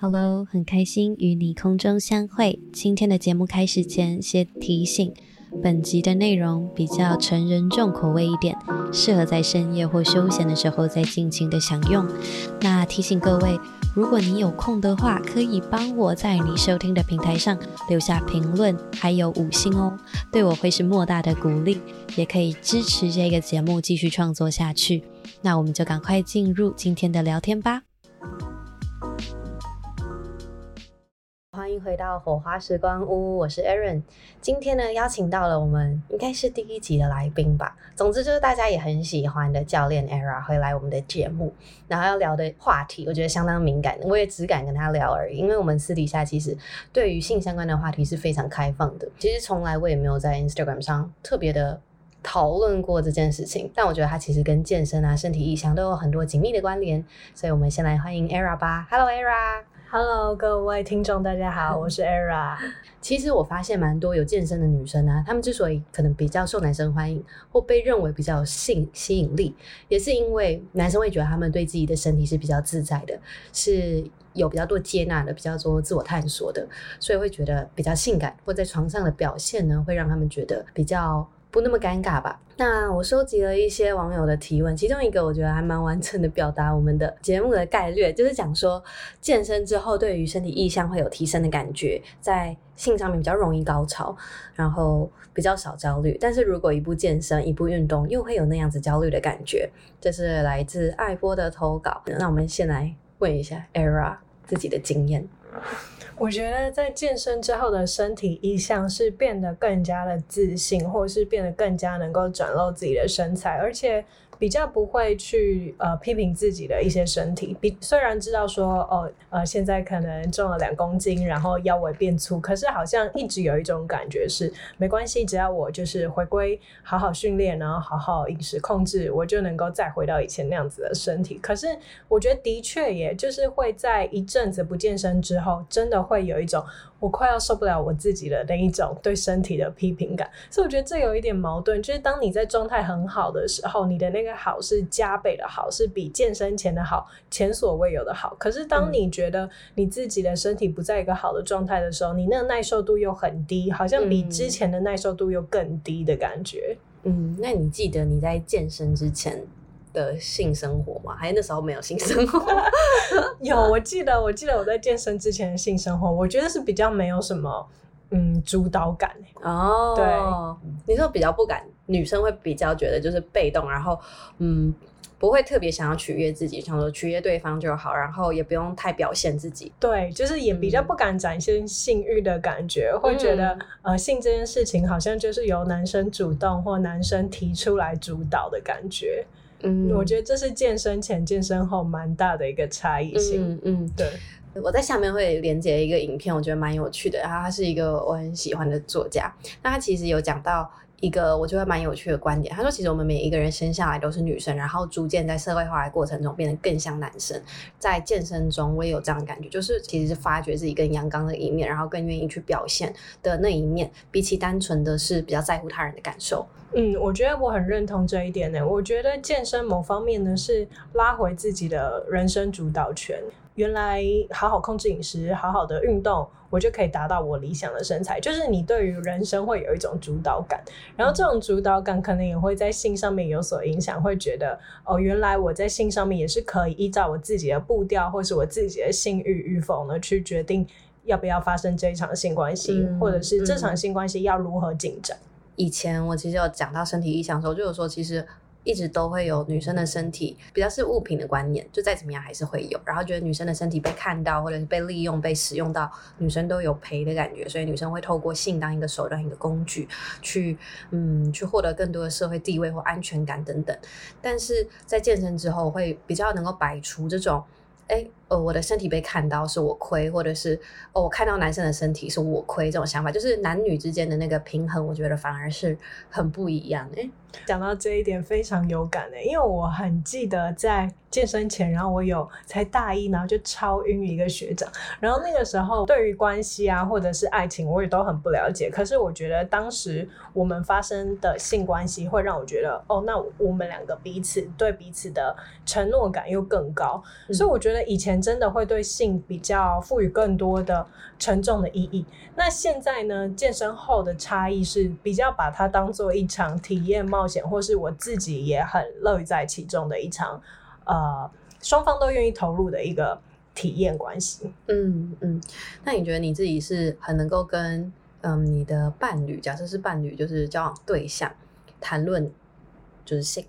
Hello，很开心与你空中相会。今天的节目开始前，先提醒，本集的内容比较成人重口味一点，适合在深夜或休闲的时候再尽情的享用。那提醒各位，如果你有空的话，可以帮我在你收听的平台上留下评论，还有五星哦，对我会是莫大的鼓励，也可以支持这个节目继续创作下去。那我们就赶快进入今天的聊天吧。欢迎回到火花时光屋，我是 Aaron。今天呢，邀请到了我们应该是第一集的来宾吧。总之就是大家也很喜欢的教练 Era 会来我们的节目，然后要聊的话题，我觉得相当敏感，我也只敢跟他聊而已。因为我们私底下其实对于性相关的话题是非常开放的。其实从来我也没有在 Instagram 上特别的讨论过这件事情，但我觉得它其实跟健身啊、身体意象都有很多紧密的关联。所以我们先来欢迎 Era 吧。Hello Era。Hello，各位听众，大家好，我是 Era。其实我发现蛮多有健身的女生啊，她们之所以可能比较受男生欢迎，或被认为比较有性吸引力，也是因为男生会觉得她们对自己的身体是比较自在的，是有比较多接纳的，比较多自我探索的，所以会觉得比较性感，或在床上的表现呢，会让他们觉得比较。不那么尴尬吧？那我收集了一些网友的提问，其中一个我觉得还蛮完整的表达我们的节目的概略，就是讲说健身之后对于身体意向会有提升的感觉，在性上面比较容易高潮，然后比较少焦虑。但是如果一不健身一不运动，又会有那样子焦虑的感觉。这是来自爱波的投稿。那我们先来问一下 Era 自己的经验。我觉得在健身之后的身体意向是变得更加的自信，或是变得更加能够展露自己的身材，而且。比较不会去呃批评自己的一些身体，比虽然知道说哦呃现在可能重了两公斤，然后腰围变粗，可是好像一直有一种感觉是没关系，只要我就是回归好好训练，然后好好饮食控制，我就能够再回到以前那样子的身体。可是我觉得的确也就是会在一阵子不健身之后，真的会有一种。我快要受不了我自己的那一种对身体的批评感，所以我觉得这有一点矛盾。就是当你在状态很好的时候，你的那个好是加倍的好，是比健身前的好前所未有的好。可是当你觉得你自己的身体不在一个好的状态的时候，你那个耐受度又很低，好像比之前的耐受度又更低的感觉。嗯，那你记得你在健身之前的性生活吗？还是那时候没有性生活？有，我记得，我记得我在健身之前的性生活，我觉得是比较没有什么嗯主导感哦。对，你说比较不敢，女生会比较觉得就是被动，然后嗯不会特别想要取悦自己，想说取悦对方就好，然后也不用太表现自己。对，就是也比较不敢展现性欲的感觉，嗯、会觉得呃性这件事情好像就是由男生主动或男生提出来主导的感觉。嗯，我觉得这是健身前、健身后蛮大的一个差异性。嗯嗯，对。我在下面会连接一个影片，我觉得蛮有趣的。然后他是一个我很喜欢的作家，那他其实有讲到一个我觉得蛮有趣的观点。他说，其实我们每一个人生下来都是女生，然后逐渐在社会化的过程中变得更像男生。在健身中，我也有这样的感觉，就是其实是发掘自己更阳刚的一面，然后更愿意去表现的那一面，比起单纯的是比较在乎他人的感受。嗯，我觉得我很认同这一点呢。我觉得健身某方面呢是拉回自己的人生主导权。原来好好控制饮食，好好的运动，我就可以达到我理想的身材。就是你对于人生会有一种主导感，然后这种主导感可能也会在性上面有所影响，会觉得哦，原来我在性上面也是可以依照我自己的步调，或是我自己的性欲与否呢，去决定要不要发生这一场性关系，嗯，或者是这场性关系要如何进展。以前我其实有讲到身体意象的时候，就有说其实一直都会有女生的身体比较是物品的观念，就再怎么样还是会有，然后觉得女生的身体被看到或者是被利用、被使用到，女生都有赔的感觉，所以女生会透过性当一个手段、一个工具，去嗯去获得更多的社会地位或安全感等等。但是在健身之后，会比较能够摆除这种，哎。呃，我的身体被看到是我亏，或者是哦，我看到男生的身体是我亏，这种想法就是男女之间的那个平衡，我觉得反而是很不一样的。讲到这一点非常有感诶，因为我很记得在健身前，然后我有才大一，然后就超晕一个学长，然后那个时候对于关系啊或者是爱情，我也都很不了解。可是我觉得当时我们发生的性关系会让我觉得，哦，那我们两个彼此对彼此的承诺感又更高，嗯、所以我觉得以前。真的会对性比较赋予更多的沉重的意义。那现在呢，健身后的差异是比较把它当做一场体验冒险，或是我自己也很乐在其中的一场，呃，双方都愿意投入的一个体验关系。嗯嗯，那你觉得你自己是很能够跟嗯你的伴侣，假设是伴侣，就是交往对象，谈论就是性？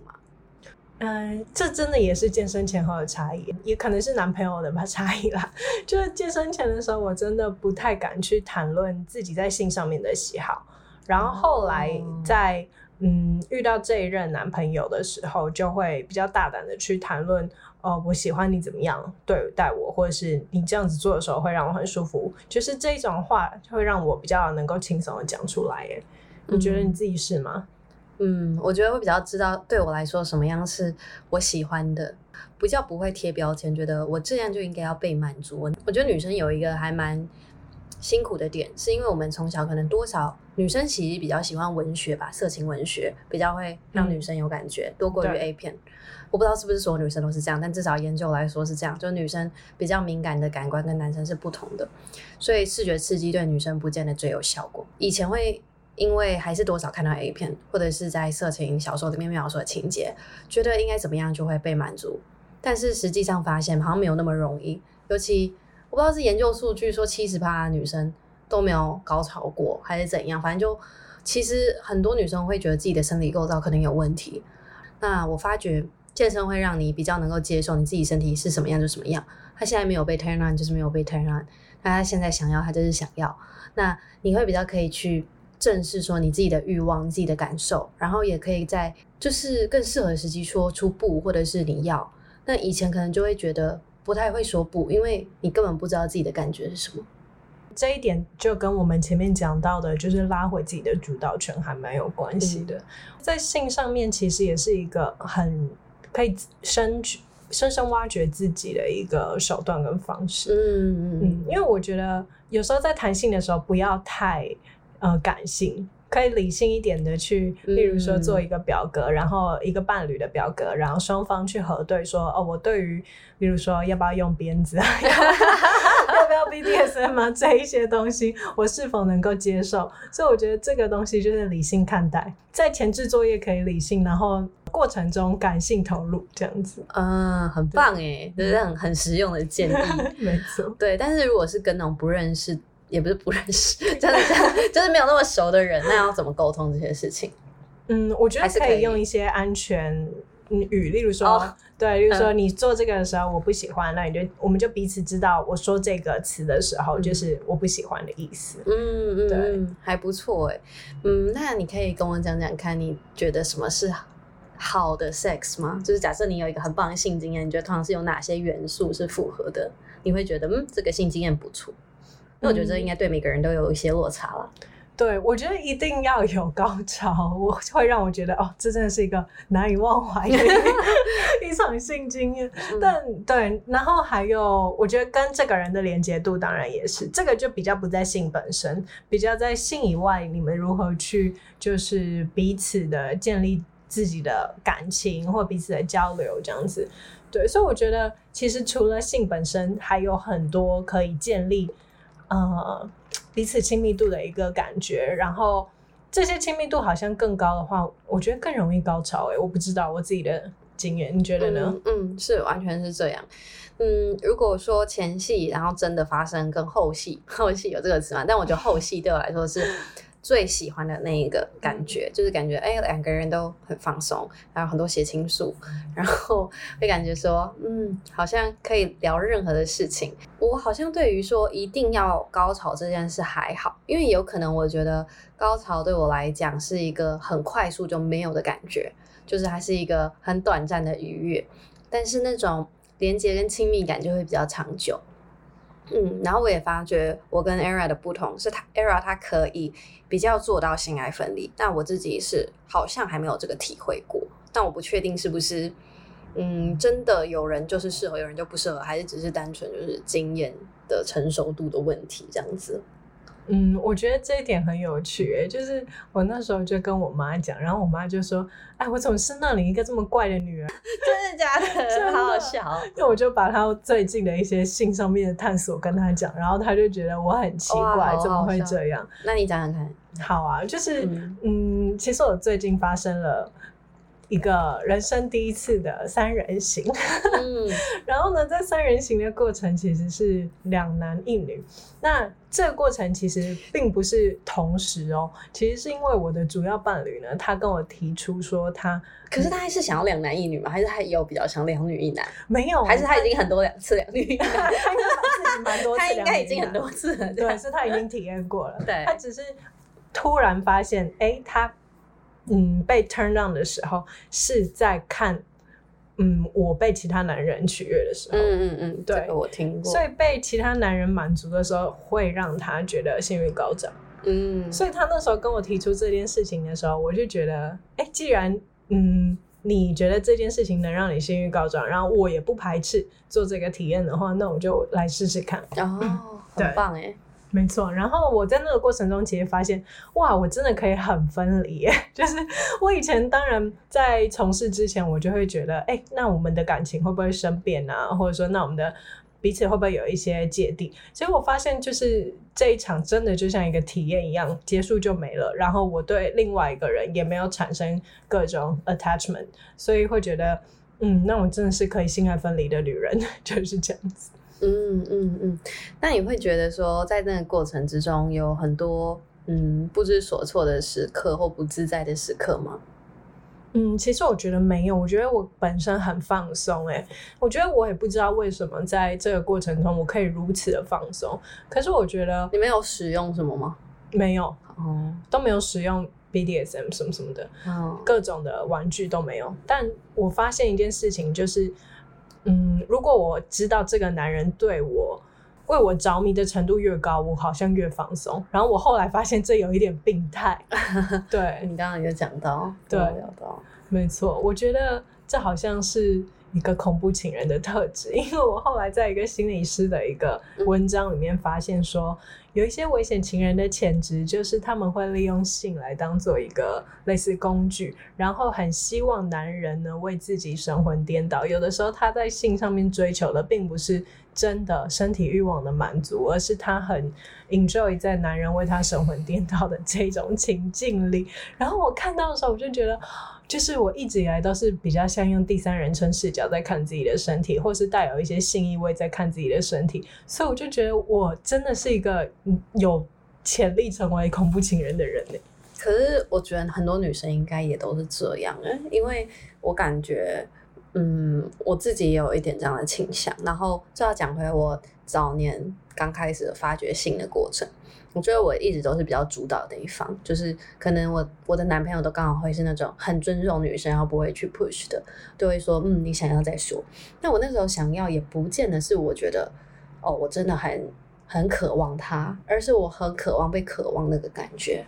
嗯，这真的也是健身前后的差异，也可能是男朋友的吧 差异啦。就是健身前的时候，我真的不太敢去谈论自己在性上面的喜好，然后后来在、哦、嗯遇到这一任男朋友的时候，就会比较大胆的去谈论，哦，我喜欢你怎么样对待我，或者是你这样子做的时候会让我很舒服，就是这种话会让我比较能够轻松的讲出来。耶，你觉得你自己是吗？嗯嗯，我觉得会比较知道对我来说什么样是我喜欢的，比较不会贴标签，觉得我这样就应该要被满足。我觉得女生有一个还蛮辛苦的点，是因为我们从小可能多少女生其实比较喜欢文学吧，色情文学比较会让女生有感觉，嗯、多过于 A 片。我不知道是不是所有女生都是这样，但至少研究来说是这样，就女生比较敏感的感官跟男生是不同的，所以视觉刺激对女生不见得最有效果。以前会。因为还是多少看到 A 片，或者是在色情小说里面描述的情节，觉得应该怎么样就会被满足，但是实际上发现好像没有那么容易。尤其我不知道是研究数据说七十趴的女生都没有高潮过，还是怎样，反正就其实很多女生会觉得自己的生理构造可能有问题。那我发觉健身会让你比较能够接受你自己身体是什么样就什么样。他现在没有被 turn on 就是没有被 turn on，那他现在想要他就是想要。那你会比较可以去。正视说你自己的欲望、自己的感受，然后也可以在就是更适合的时机说出不，或者是你要。那以前可能就会觉得不太会说不，因为你根本不知道自己的感觉是什么。这一点就跟我们前面讲到的，就是拉回自己的主导权还蛮有关系的。嗯、在性上面，其实也是一个很可以深深深挖掘自己的一个手段跟方式。嗯嗯嗯，因为我觉得有时候在谈性的时候，不要太。呃，感性可以理性一点的去，例如说做一个表格，嗯、然后一个伴侣的表格，然后双方去核对说，哦，我对于，例如说要不要用鞭子啊，要不要 BDSM 啊，这一些东西，我是否能够接受？所以我觉得这个东西就是理性看待，在前置作业可以理性，然后过程中感性投入这样子。嗯，很棒诶，这是很很实用的建议。没错，对，但是如果是跟那种不认识。也不是不认识，真 的真的，就是没有那么熟的人，那要怎么沟通这些事情？嗯，我觉得可以用一些安全语，例如说，哦、对，例如说你做这个的时候我不喜欢，嗯、那你就我们就彼此知道，我说这个词的时候就是我不喜欢的意思。嗯嗯，对嗯，还不错哎。嗯，那你可以跟我讲讲看，你觉得什么是好的 sex 吗？就是假设你有一个很棒的性经验，你觉得通常是有哪些元素是符合的？你会觉得嗯，这个性经验不错。那我觉得这应该对每个人都有一些落差了。嗯，对，我觉得一定要有高潮，我会让我觉得哦，这真的是一个难以忘怀的 一场性经验。但对，然后还有，我觉得跟这个人的连接度当然也是，这个就比较不在性本身，比较在性以外，你们如何去就是彼此的建立自己的感情或彼此的交流这样子。对，所以我觉得其实除了性本身，还有很多可以建立。呃，彼此亲密度的一个感觉，然后这些亲密度好像更高的话，我觉得更容易高潮。哎，我不知道我自己的经验，你觉得呢？嗯，是完全是这样。嗯，如果说前戏，然后真的发生跟后戏，后戏有这个词吗？但我觉得后戏对我来说是。最喜欢的那一个感觉，就是感觉哎，两个人都很放松，然后很多写情书，然后会感觉说，嗯，好像可以聊任何的事情。我好像对于说一定要高潮这件事还好，因为有可能我觉得高潮对我来讲是一个很快速就没有的感觉，就是它是一个很短暂的愉悦，但是那种连接跟亲密感就会比较长久。嗯，然后我也发觉我跟 Era 的不同是他，他 Era 他可以比较做到性爱分离，但我自己是好像还没有这个体会过，但我不确定是不是，嗯，真的有人就是适合，有人就不适合，还是只是单纯就是经验的成熟度的问题这样子。嗯，我觉得这一点很有趣，欸，就是我那时候就跟我妈讲，然后我妈就说：“哎，我怎么生到你一个这么怪的女儿？” 真的假的？真的好好笑。那我就把她最近的一些性上面的探索跟她讲，然后她就觉得我很奇怪，怎么会这样？那你讲讲看。好啊，就是嗯，嗯，其实我最近发生了。一个人生第一次的三人行，嗯，然后呢，在三人行的过程其实是两男一女。那这个过程其实并不是同时哦，其实是因为我的主要伴侣呢，他跟我提出说他，可是他还是想要两男一女吗？还是他有比较想两女一男？没有，还是他已经很多两次两女一男？他 应该蛮多次，他应该已经很多次了，对，是他已经体验过了。对，他只是突然发现，哎，他。嗯，被 turn on 的时候是在看，嗯，我被其他男人取悦的时候。嗯嗯嗯，对，这个、我听过。所以被其他男人满足的时候，会让他觉得性欲高涨。嗯，所以他那时候跟我提出这件事情的时候，我就觉得，哎、欸，既然嗯你觉得这件事情能让你性欲高涨，然后我也不排斥做这个体验的话，那我就来试试看。哦，很棒哎。没错，然后我在那个过程中，其实发现，哇，我真的可以很分离耶。就是我以前当然在从事之前，我就会觉得，哎，那我们的感情会不会生变啊？或者说，那我们的彼此会不会有一些芥蒂？结果我发现，就是这一场真的就像一个体验一样，结束就没了。然后我对另外一个人也没有产生各种 attachment，所以会觉得，嗯，那我真的是可以性爱分离的女人，就是这样子。嗯嗯嗯，那你会觉得说，在那个过程之中有很多嗯不知所措的时刻或不自在的时刻吗？嗯，其实我觉得没有，我觉得我本身很放松。诶，我觉得我也不知道为什么在这个过程中我可以如此的放松。可是我觉得你没有使用什么吗？没有，哦，都没有使用 BDSM 什么什么的，哦，各种的玩具都没有。但我发现一件事情就是。嗯，如果我知道这个男人对我为我着迷的程度越高，我好像越放松。然后我后来发现这有一点病态。对，你刚刚有讲到，对，没错，我觉得这好像是一个恐怖情人的特质，因为我后来在一个心理师的一个文章里面发现说。有一些危险情人的潜质，就是他们会利用性来当做一个类似工具，然后很希望男人呢为自己神魂颠倒。有的时候他在性上面追求的并不是真的身体欲望的满足，而是他很 enjoy 在男人为他神魂颠倒的这种情境里。然后我看到的时候，我就觉得。就是我一直以来都是比较像用第三人称视角在看自己的身体，或是带有一些性意味在看自己的身体，所以我就觉得我真的是一个有潜力成为恐怖情人的人呢。可是我觉得很多女生应该也都是这样，因为我感觉，嗯，我自己也有一点这样的倾向。然后就要讲回我早年刚开始发掘性的过程。我觉得我一直都是比较主导的一方，就是可能我我的男朋友都刚好会是那种很尊重女生，然后不会去 push 的，就会说嗯，你想要再说。那我那时候想要也不见得是我觉得哦，我真的很很渴望他，而是我很渴望被渴望那个感觉，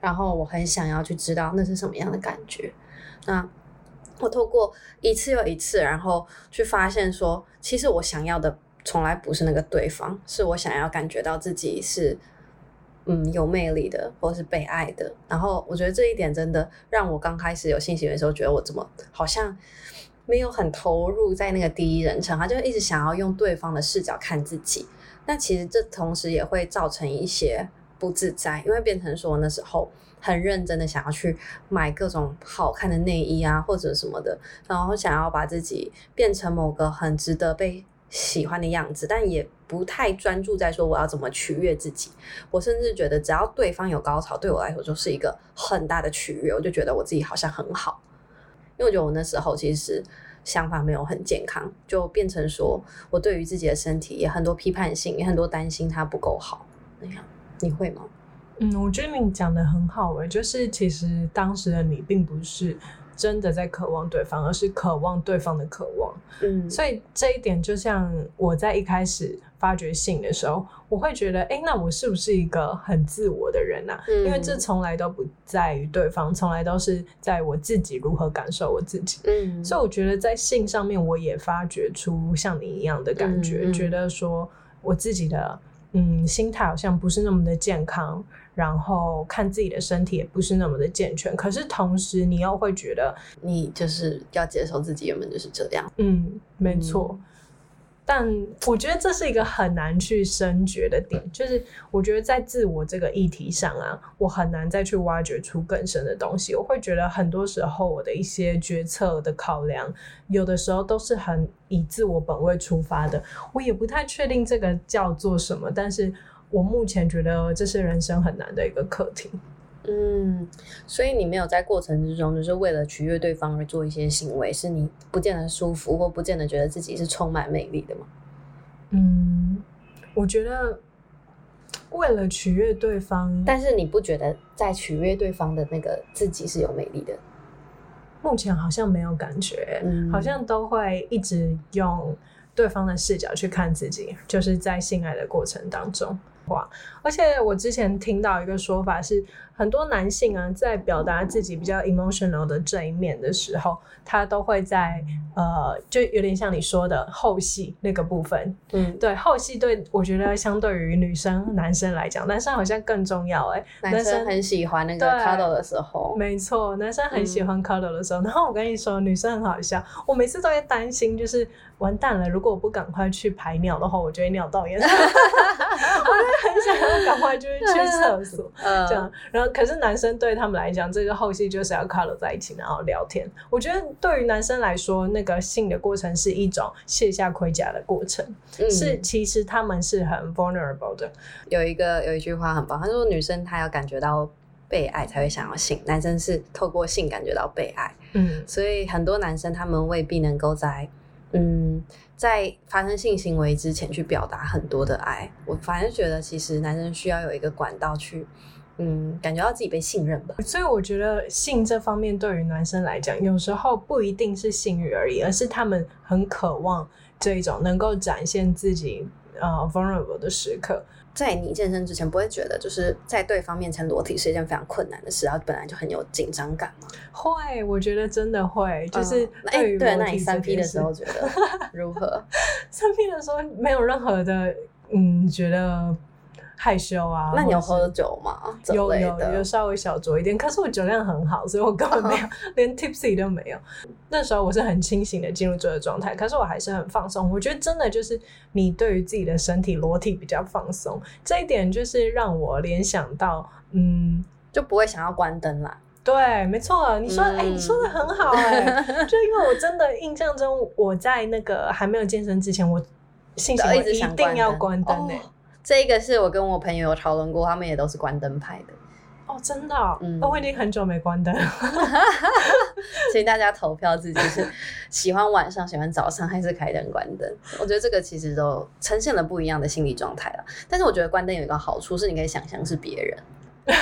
然后我很想要去知道那是什么样的感觉。那我透过一次又一次，然后去发现说，其实我想要的从来不是那个对方，是我想要感觉到自己是。嗯，有魅力的，或是被爱的。然后我觉得这一点真的让我刚开始有性行为的时候，觉得我怎么好像没有很投入在那个第一人称，他就一直想要用对方的视角看自己。那其实这同时也会造成一些不自在，因为变成说那时候很认真的想要去买各种好看的内衣啊，或者什么的，然后想要把自己变成某个很值得被喜欢的样子，但也不太专注在说我要怎么取悦自己。我甚至觉得，只要对方有高潮，对我来说就是一个很大的取悦。我就觉得我自己好像很好，因为我觉得我那时候其实想法没有很健康，就变成说我对于自己的身体也很多批判性，也很多担心它不够好。那样你会吗？嗯，我觉得你讲得很好诶，就是其实当时的你并不是。真的在渴望对方，而是渴望对方的渴望。嗯，所以这一点就像我在一开始发掘性的时候，我会觉得，哎，那我是不是一个很自我的人啊？嗯，因为这从来都不在于对方，从来都是在我自己如何感受我自己。嗯，所以我觉得在性上面，我也发掘出像你一样的感觉，嗯，觉得说我自己的。嗯，心态好像不是那么的健康，然后看自己的身体也不是那么的健全。可是同时，你又会觉得你就是要接受自己原本就是这样。嗯，没错。嗯但我觉得这是一个很难去深觉的点，就是我觉得在自我这个议题上啊，我很难再去挖掘出更深的东西。我会觉得很多时候我的一些决策的考量，有的时候都是很以自我本位出发的。我也不太确定这个叫做什么，但是我目前觉得这是人生很难的一个课题。嗯，所以你没有在过程之中，就是为了取悦对方而做一些行为，是你不见得舒服，或不见得觉得自己是充满魅力的吗？嗯，我觉得为了取悦对方，但是你不觉得在取悦对方的那个自己是有魅力的？目前好像没有感觉，嗯，好像都会一直用对方的视角去看自己，就是在性爱的过程当中。而且我之前听到一个说法是，很多男性啊，在表达自己比较 emotional 的这一面的时候，他都会在呃，就有点像你说的后戏那个部分。嗯，对，后戏对我觉得相对于女生、男生来讲，男生好像更重要哎、欸。男生很喜欢那个 cuddle 的时候，没错，男生很喜欢 cuddle 的时候。嗯、然后我跟你说，女生很好笑，我每次都会担心，就是完蛋了，如果我不赶快去排尿的话，我就会尿道炎。很想要赶快就是去厕所，这样，然后可是男生对他们来讲，这个后戏就是要 cuddle 在一起，然后聊天。我觉得对于男生来说，那个性的过程是一种卸下盔甲的过程，嗯、是其实他们是很 vulnerable 的。有一个有一句话很棒，他说女生她要感觉到被爱才会想要性，男生是透过性感觉到被爱。嗯，所以很多男生他们未必能够在。嗯，在发生性行为之前去表达很多的爱，我反而觉得其实男生需要有一个管道去，嗯，感觉到自己被信任吧。所以我觉得性这方面对于男生来讲，有时候不一定是性欲而已，而是他们很渴望这一种能够展现自己呃 vulnerable 的时刻。在你健身之前，不会觉得就是在对方面前裸体是一件非常困难的事，然后本来就很有紧张感吗？会，我觉得真的会，就是哎、嗯欸，对，那你三 P 的时候觉得如何？三 P 的时候没有任何的，嗯，觉得。害羞啊？那你有喝酒吗？有有有稍微小酌一点，可是我酒量很好，所以我根本没有，uh. 连 tipsy 都没有。那时候我是很清醒的进入这个状态，可是我还是很放松。我觉得真的就是你对于自己的身体裸体比较放松，这一点就是让我联想到，嗯，就不会想要关灯啦。对，没错，你说，哎、嗯欸，你说的很好、欸，哎，就因为我真的印象中，我在那个还没有健身之前，我性行为一定要关灯哎、欸。这一个是我跟我朋友有讨论过，他们也都是关灯派的。哦，真的、哦？嗯，我已经很久没关灯了。所以大家投票自己是喜欢晚上、喜欢早上，还是开灯关灯？我觉得这个其实都呈现了不一样的心理状态了。但是我觉得关灯有一个好处是，你可以想象是别人，就是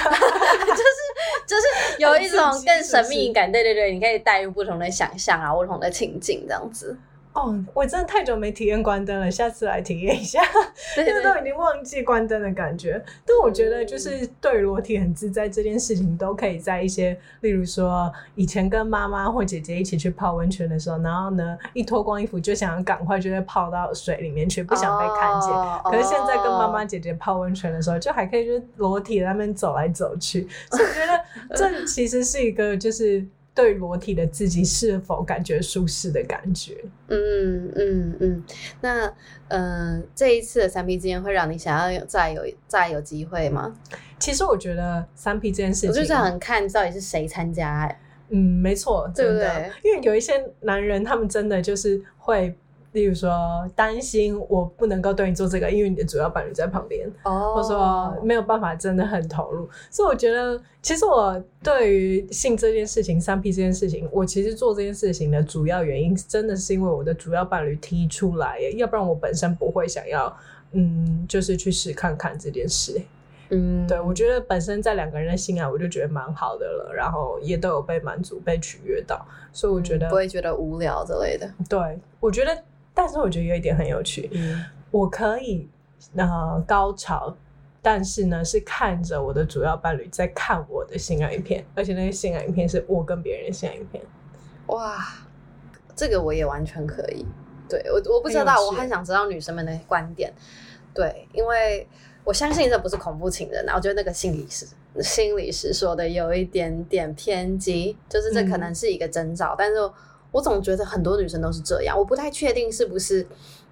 就是有一种更神秘感。对对对，你可以带入不同的想象啊，不同的情境这样子。哦，我真的太久没体验关灯了，下次来体验一下。现在都已经忘记关灯的感觉。但我觉得，就是对裸体很自在这件事情，都可以在一些，例如说以前跟妈妈或姐姐一起去泡温泉的时候，然后呢，一脱光衣服就想要赶快就会泡到水里面去，不想被看见。Oh, 可是现在跟妈妈姐姐泡温泉的时候，就还可以就是裸体在那边走来走去。所以我觉得这其实是一个就是。对裸体的自己是否感觉舒适的感觉？嗯嗯嗯。那呃，这一次的三 P 之间会让你想要有再有再有机会吗？其实我觉得三 P 这件事情，我就是很看到底是谁参加哎。嗯，没错，对不对？因为有一些男人，他们真的就是会。例如说，担心我不能够对你做这个，因为你的主要伴侣在旁边，oh. 或者说没有办法真的很投入。所以我觉得，其实我对于性这件事情、三 P 这件事情，我其实做这件事情的主要原因，真的是因为我的主要伴侣提出来，要不然我本身不会想要，嗯，就是去试看看这件事。嗯，对，我觉得本身在两个人的性爱，我就觉得蛮好的了，然后也都有被满足、被取悦到，所以我觉得、嗯、不会觉得无聊之类的。对，我觉得。但是我觉得有一点很有趣，嗯、我可以呃高潮，但是呢是看着我的主要伴侣在看我的性爱影片，而且那些性爱影片是我跟别人的性爱影片。哇，这个我也完全可以。对我我不知道，我很想知道女生们的观点。对，因为我相信这不是恐怖情人，我觉得那个心理师心理师说的有一点点偏激，就是这可能是一个征兆，嗯、但是我总觉得很多女生都是这样，我不太确定是不是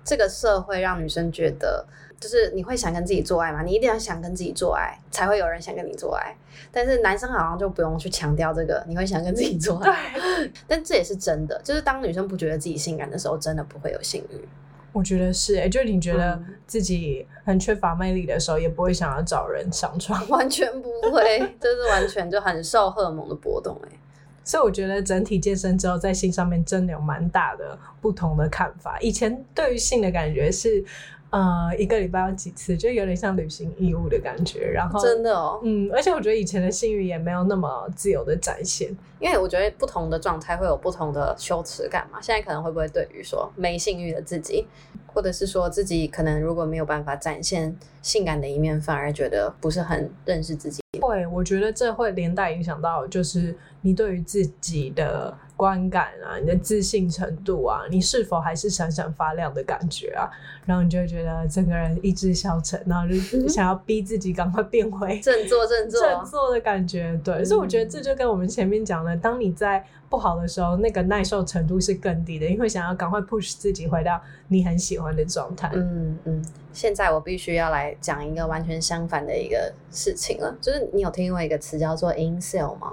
这个社会让女生觉得。就是你会想跟自己做爱吗？你一定要想跟自己做爱，才会有人想跟你做爱。但是男生好像就不用去强调这个，你会想跟自己做爱。对，但这也是真的。就是当女生不觉得自己性感的时候，真的不会有性欲。我觉得是、欸，哎，就是你觉得自己很缺乏魅力的时候，也不会想要找人上床，完全不会，就是完全就很受荷尔蒙的波动、欸，哎。所以我觉得整体健身之后，在性上面真的有蛮大的不同的看法。以前对于性的感觉是。呃，一个礼拜有几次，就有点像履行义务的感觉。然后真的哦，嗯，而且我觉得以前的性欲也没有那么自由的展现，因为我觉得不同的状态会有不同的羞耻感嘛。现在可能会不会对于说没性欲的自己，或者是说自己可能如果没有办法展现性感的一面，反而觉得不是很认识自己？会，我觉得这会连带影响到，就是你对于自己的。观感啊，你的自信程度啊，你是否还是闪闪发亮的感觉啊？然后你就会觉得整个人意志消沉，然后就想要逼自己赶快变回振作、振作、振作的感觉。对，所以我觉得这就跟我们前面讲的，当你在不好的时候，那个耐受程度是更低的，因为想要赶快 push 自己回到你很喜欢的状态。嗯嗯。现在我必须要来讲一个完全相反的一个事情了，就是你有听过一个词叫做 in sale 吗？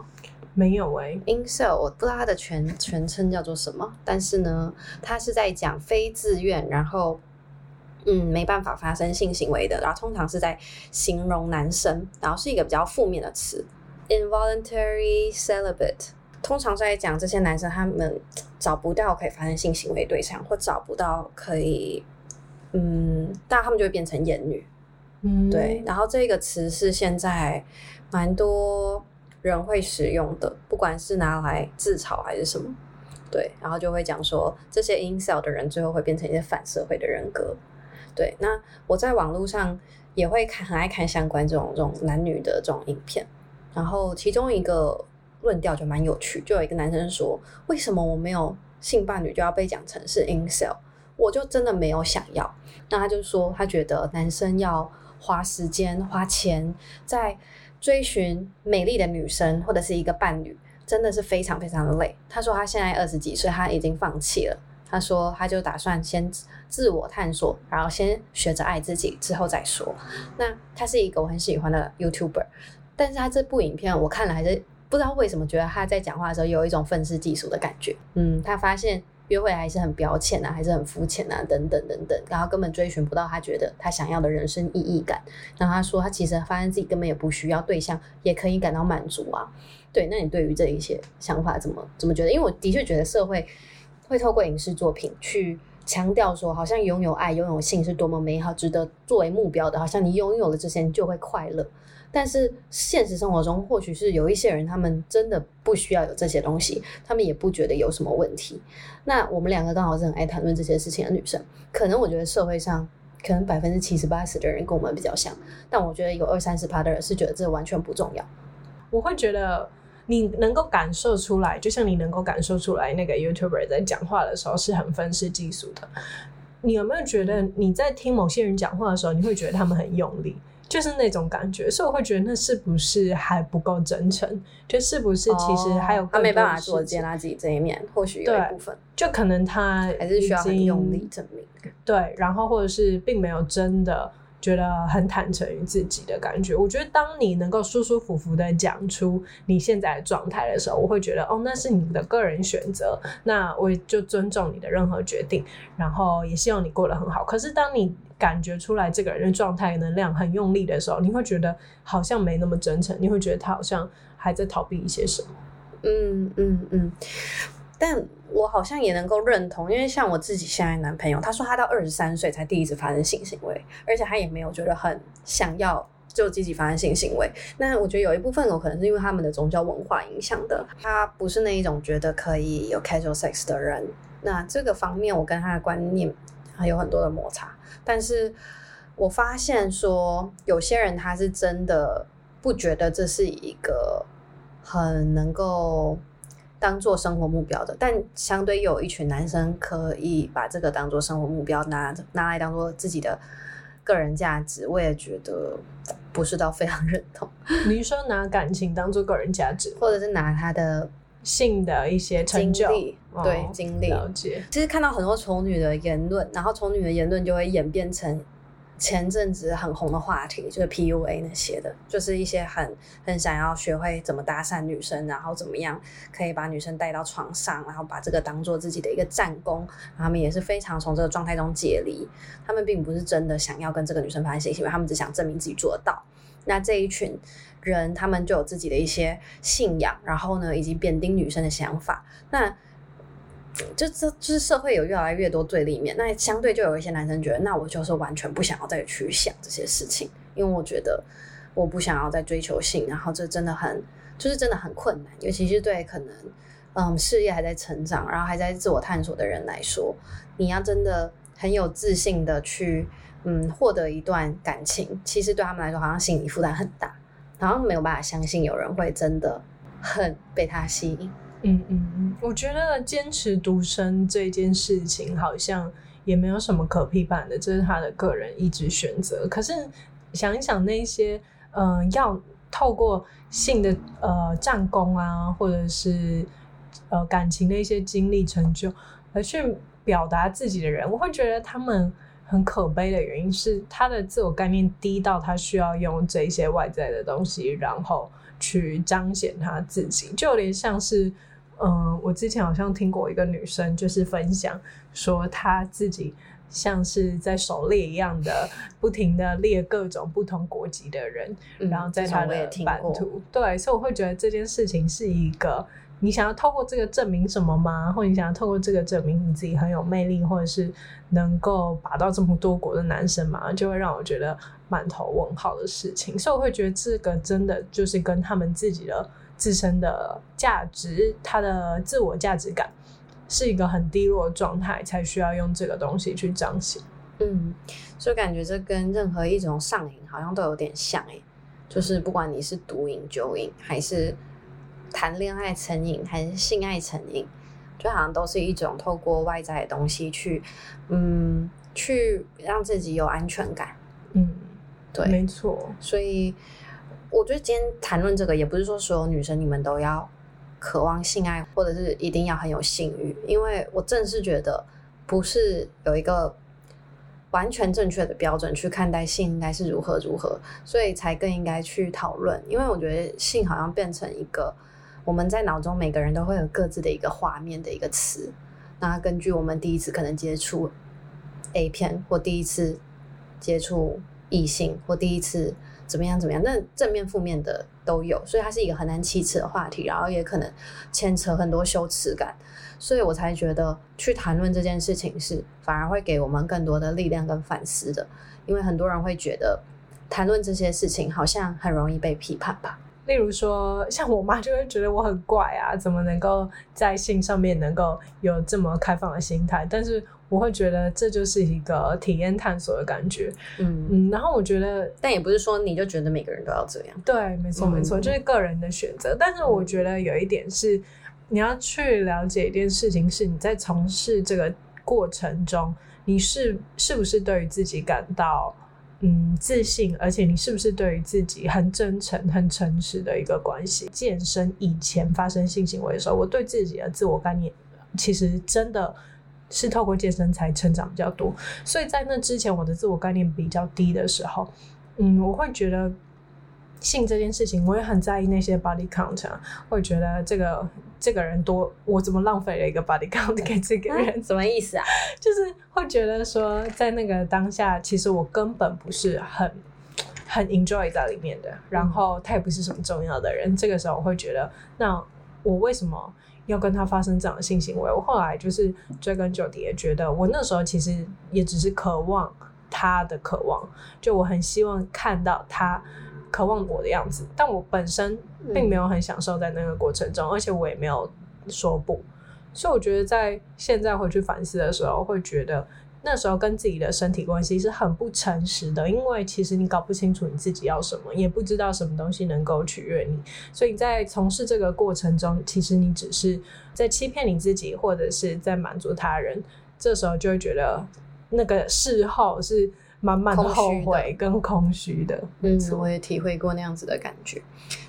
没有哎、欸，incel 我不知道它的全 全称叫做什么，但是呢，它是在讲非自愿，然后嗯没办法发生性行为的，然后通常是在形容男生，然后是一个比较负面的词，involuntary celibate，通常是在讲这些男生他们找不到可以发生性行为对象，或找不到可以嗯，但他们就会变成厌女，嗯，对，然后这个词是现在蛮多。人会使用的，不管是拿来自嘲还是什么，对，然后就会讲说这些 incel 的人最后会变成一些反社会的人格，对。那我在网络上也会看，很爱看相关这种这种男女的这种影片，然后其中一个论调就蛮有趣，就有一个男生说，为什么我没有性伴侣就要被讲成是 incel？我就真的没有想要。那他就说，他觉得男生要花时间花钱在。追寻美丽的女生或者是一个伴侣，真的是非常非常的累。他说他现在二十几岁，他已经放弃了。他说他就打算先自我探索，然后先学着爱自己，之后再说。那他是一个我很喜欢的 YouTuber，但是他这部影片我看了还是不知道为什么觉得他在讲话的时候有一种愤世嫉俗的感觉。嗯，他发现。约会还是很表浅啊，还是很肤浅啊，等等等等，然后根本追寻不到他觉得他想要的人生意义感。然后他说，他其实发现自己根本也不需要对象，也可以感到满足啊。对，那你对于这一些想法怎么怎么觉得？因为我的确觉得社会会透过影视作品去强调说，好像拥有爱、拥有性是多么美好，值得作为目标的，好像你拥有了这些，你就会快乐。但是现实生活中，或许是有一些人，他们真的不需要有这些东西，他们也不觉得有什么问题。那我们两个刚好是很爱谈论这些事情的女生，可能我觉得社会上可能百分之七十八十的人跟我们比较像，但我觉得有二三十趴的人是觉得这完全不重要。我会觉得你能够感受出来，就像你能够感受出来，那个 YouTuber 在讲话的时候是很愤世嫉俗的。你有没有觉得你在听某些人讲话的时候，你会觉得他们很用力？就是那种感觉，所以我会觉得那是不是还不够真诚？就是不是其实还有他没办法做接纳自己这一面，或许有一部分，就可能他还是需要很用力证明。对，然后或者是并没有真的觉得很坦诚于自己的感觉。我觉得当你能够舒舒服服的讲出你现在的状态的时候，我会觉得哦，那是你的个人选择，那我就尊重你的任何决定，然后也希望你过得很好。可是当你感觉出来这个人的状态能量很用力的时候，你会觉得好像没那么真诚，你会觉得他好像还在逃避一些什么。嗯嗯嗯。但我好像也能够认同，因为像我自己现在男朋友，他说他到二十三岁才第一次发生性行为，而且他也没有觉得很想要就积极发生性行为。那我觉得有一部分有可能是因为他们的宗教文化影响的，他不是那一种觉得可以有 casual sex 的人。那这个方面，我跟他的观念还有很多的摩擦。但是我发现说，有些人他是真的不觉得这是一个很能够当做生活目标的，但相对有一群男生可以把这个当做生活目标拿拿来当做自己的个人价值，我也觉得不是到非常认同。你说拿感情当做个人价值，或者是拿他的性的一些成就，哦、对经历了解。其实看到很多丑女的言论，然后丑女的言论就会演变成。前阵子很红的话题就是 PUA 那些的，就是一些很很想要学会怎么搭讪女生，然后怎么样可以把女生带到床上，然后把这个当做自己的一个战功。他们也是非常从这个状态中解离，他们并不是真的想要跟这个女生发生性行为，他们只想证明自己做得到。那这一群人，他们就有自己的一些信仰，然后呢，以及贬低女生的想法。那就这就是社会有越来越多对立面，那相对就有一些男生觉得，那我就是完全不想要再去想这些事情，因为我觉得我不想要再追求性，然后这真的很就是真的很困难，尤其是对可能嗯事业还在成长，然后还在自我探索的人来说，你要真的很有自信的去嗯获得一段感情，其实对他们来说好像心理负担很大，然后没有办法相信有人会真的很被他吸引。嗯嗯嗯，我觉得坚持独身这件事情好像也没有什么可批判的，这是他的个人意志选择。可是想一想那些，嗯、要透过性的呃战功啊，或者是呃感情的一些经历成就，而去表达自己的人，我会觉得他们很可悲的原因是，他的自我概念低到他需要用这些外在的东西，然后去彰显他自己，就有点像是。嗯，我之前好像听过一个女生，就是分享说她自己像是在狩猎一样的，不停的猎各种不同国籍的人，嗯、然后在她的版图。对，所以我会觉得这件事情是一个，你想要透过这个证明什么吗？或者你想要透过这个证明你自己很有魅力，或者是能够拔到这么多国的男生嘛？就会让我觉得满头问号的事情。所以我会觉得这个真的就是跟他们自己的。自身的价值，他的自我价值感是一个很低落的状态，才需要用这个东西去彰显。嗯，所以感觉这跟任何一种上瘾好像都有点像诶，就是不管你是毒瘾、酒瘾，还是谈恋爱成瘾，还是性爱成瘾，就好像都是一种透过外在的东西去，嗯，去让自己有安全感。嗯，对，没错。所以。我觉得今天谈论这个，也不是说所有女生你们都要渴望性爱，或者是一定要很有性欲，因为我正是觉得不是有一个完全正确的标准去看待性应该是如何如何，所以才更应该去讨论。因为我觉得性好像变成一个我们在脑中每个人都会有各自的一个画面的一个词，那根据我们第一次可能接触 A 片，或第一次接触异性，或第一次。怎么样？怎么样？那正面、负面的都有，所以它是一个很难启齿的话题，然后也可能牵扯很多羞耻感，所以我才觉得去谈论这件事情是反而会给我们更多的力量跟反思的，因为很多人会觉得谈论这些事情好像很容易被批判吧。例如说，像我妈就会觉得我很怪啊，怎么能够在性上面能够有这么开放的心态？但是我会觉得这就是一个体验探索的感觉，嗯嗯。然后我觉得，但也不是说你就觉得每个人都要这样。对，没错没错，就是个人的选择。但是我觉得有一点是，你要去了解一件事情，是你在从事这个过程中，你是是不是对于自己感到。嗯，自信，而且你是不是对于自己很真诚、很诚实的一个关系？健身以前发生性行为的时候，我对自己的自我概念其实真的是透过健身才成长比较多。所以在那之前，我的自我概念比较低的时候，嗯，我会觉得。性这件事情，我也很在意那些 body count，啊，会觉得这个这个人多，我怎么浪费了一个 body count 给这个人？什么意思啊？就是会觉得说，在那个当下，其实我根本不是很很 enjoy 在里面的，然后他也不是什么重要的人。这个时候，我会觉得，那我为什么要跟他发生这样的性行为？我后来就是追根究底，也觉得我那时候其实也只是渴望他的渴望，就我很希望看到他。渴望我的样子，但我本身并没有很享受在那个过程中，嗯、而且我也没有说不，所以我觉得在现在回去反思的时候，会觉得那时候跟自己的身体关系是很不诚实的，因为其实你搞不清楚你自己要什么，也不知道什么东西能够取悦你，所以在从事这个过程中，其实你只是在欺骗你自己，或者是在满足他人，这时候就会觉得那个事后是。满满的后悔跟空虚的。嗯，我也体会过那样子的感觉。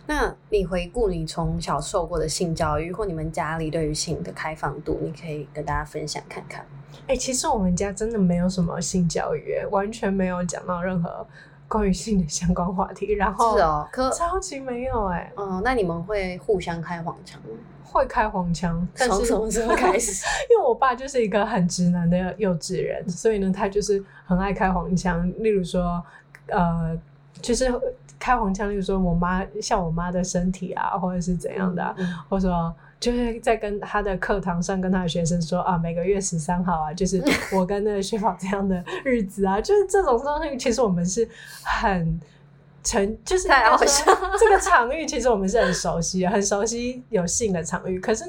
那你回顾你从小受过的性教育，或你们家里对于性的开放度，你可以跟大家分享看看。哎、欸，其实我们家真的没有什么性教育，完全没有讲到任何关于性的相关话题。然后是哦，可超级没有哎。嗯，那你们会互相开黄腔吗？会开黄腔，但是从什么时候开始？因为我爸就是一个很直男的幼稚人，所以呢，他就是很爱开黄腔。例如说，呃，就是开黄腔，例如说我妈像我妈的身体啊，或者是怎样的、或者说就是在跟他的课堂上跟他的学生说啊，每个月十三号啊，就是我跟那个薛宝这样的日子啊，就是这种东西，其实我们是很。成就是太好笑，这个场域其实我们是很熟悉，很熟悉有性的场域，可是